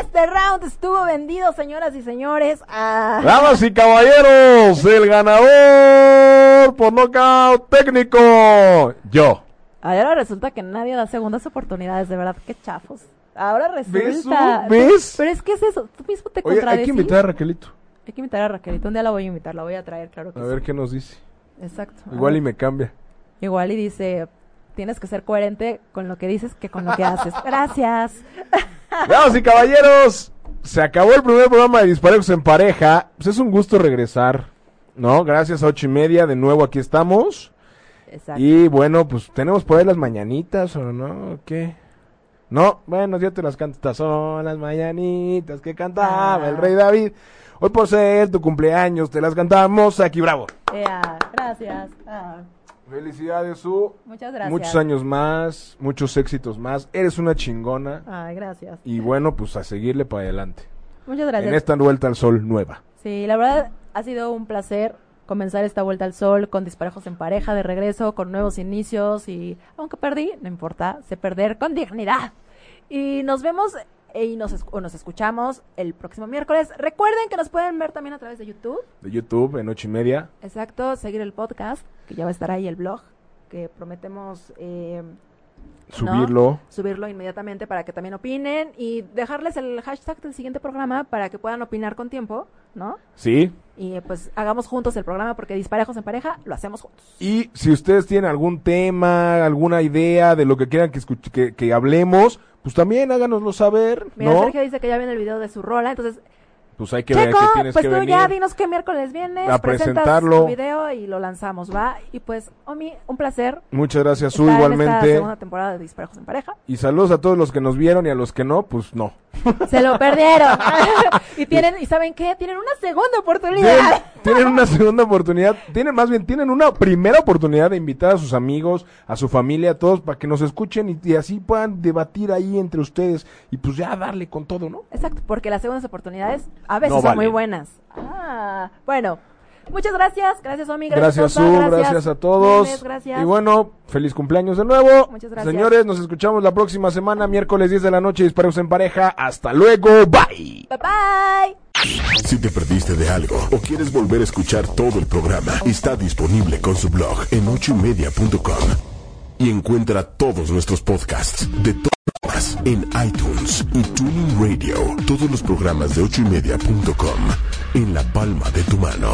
Este round estuvo vendido, señoras y señores. Ah. Damas y caballeros, el ganador por nocaut técnico. Yo. Ahora resulta que nadie da segundas oportunidades, de verdad, qué chafos. Ahora ¿Ves, resulta. Su? ¿Ves? Pero es que es eso, tú mismo te Oye, hay contradeces. que invitar a Raquelito. Hay que invitar a Raquelito. Un día la voy a invitar, la voy a traer, claro que A sí. ver qué nos dice. Exacto. Igual y me cambia. Igual y dice, tienes que ser coherente con lo que dices que con lo que haces. Gracias. Damas y caballeros, se acabó el primer programa de Disparejos en Pareja. Pues es un gusto regresar, ¿no? Gracias a ocho y media, de nuevo aquí estamos. Exacto. Y bueno, pues tenemos por ahí las mañanitas, ¿o no? ¿O ¿Qué? No, bueno, yo te las canto. Estas son las mañanitas que cantaba Ah. el rey David. Hoy por ser tu cumpleaños, te las cantamos aquí, bravo. Gracias. Ah, Felicidades, Su. muchas gracias. Muchos años más, muchos éxitos más. Eres una chingona. Ay, gracias. Y bueno, pues a seguirle para adelante. Muchas gracias. En esta vuelta al sol nueva. Sí, la verdad ha sido un placer comenzar esta vuelta al sol con disparejos en pareja de regreso, con nuevos inicios y aunque perdí, no importa, sé perder con dignidad. Y nos vemos eh, y nos, o nos escuchamos el próximo miércoles. Recuerden que nos pueden ver también a través de YouTube. De YouTube en ocho y media. Exacto, seguir el podcast, que ya va a estar ahí el blog, que prometemos eh, Subirlo. subirlo inmediatamente para que también opinen y dejarles el hashtag del siguiente programa para que puedan opinar con tiempo, ¿no? Sí. Y pues hagamos juntos el programa porque disparejos en pareja lo hacemos juntos. Y si ustedes tienen algún tema, alguna idea de lo que quieran que, que, que hablemos, pues también háganoslo saber, Mira, ¿no? Sergio dice que ya viene el video de su rola, entonces, Pues hay que ver Checo, que tienes pues que tú venir. ya dinos qué miércoles vienes, A presentas presentarlo. tu video y lo lanzamos, ¿va? Y pues, Omi, un placer Muchas gracias, Su, estar en esta igualmente. segunda temporada de Disparejos en Pareja. Y saludos a todos los que nos vieron y a los que no, pues no. Se lo perdieron. y tienen, ¿y saben qué? Tienen una segunda oportunidad. Tienen, tienen una segunda oportunidad, tienen más bien, tienen una primera oportunidad de invitar a sus amigos, a su familia, a todos, para que nos escuchen y, y así puedan debatir ahí entre ustedes y pues ya darle con todo, ¿no? Exacto, porque las segundas oportunidades a veces No son muy buenas. Ah, bueno. Muchas gracias, gracias Omi, Gracias, gracias, Su, gracias, a todos. Gracias. Y bueno, feliz cumpleaños de nuevo. Muchas gracias. Señores, nos escuchamos la próxima semana, miércoles 10 de la noche, disparos en pareja. Hasta luego, bye. Bye bye. Si te perdiste de algo o quieres volver a escuchar todo el programa, está disponible con su blog en ochoymedia.com. y encuentra todos nuestros podcasts de en iTunes y Tuning Radio. Todos los programas de ochoymedia.com en la palma de tu mano.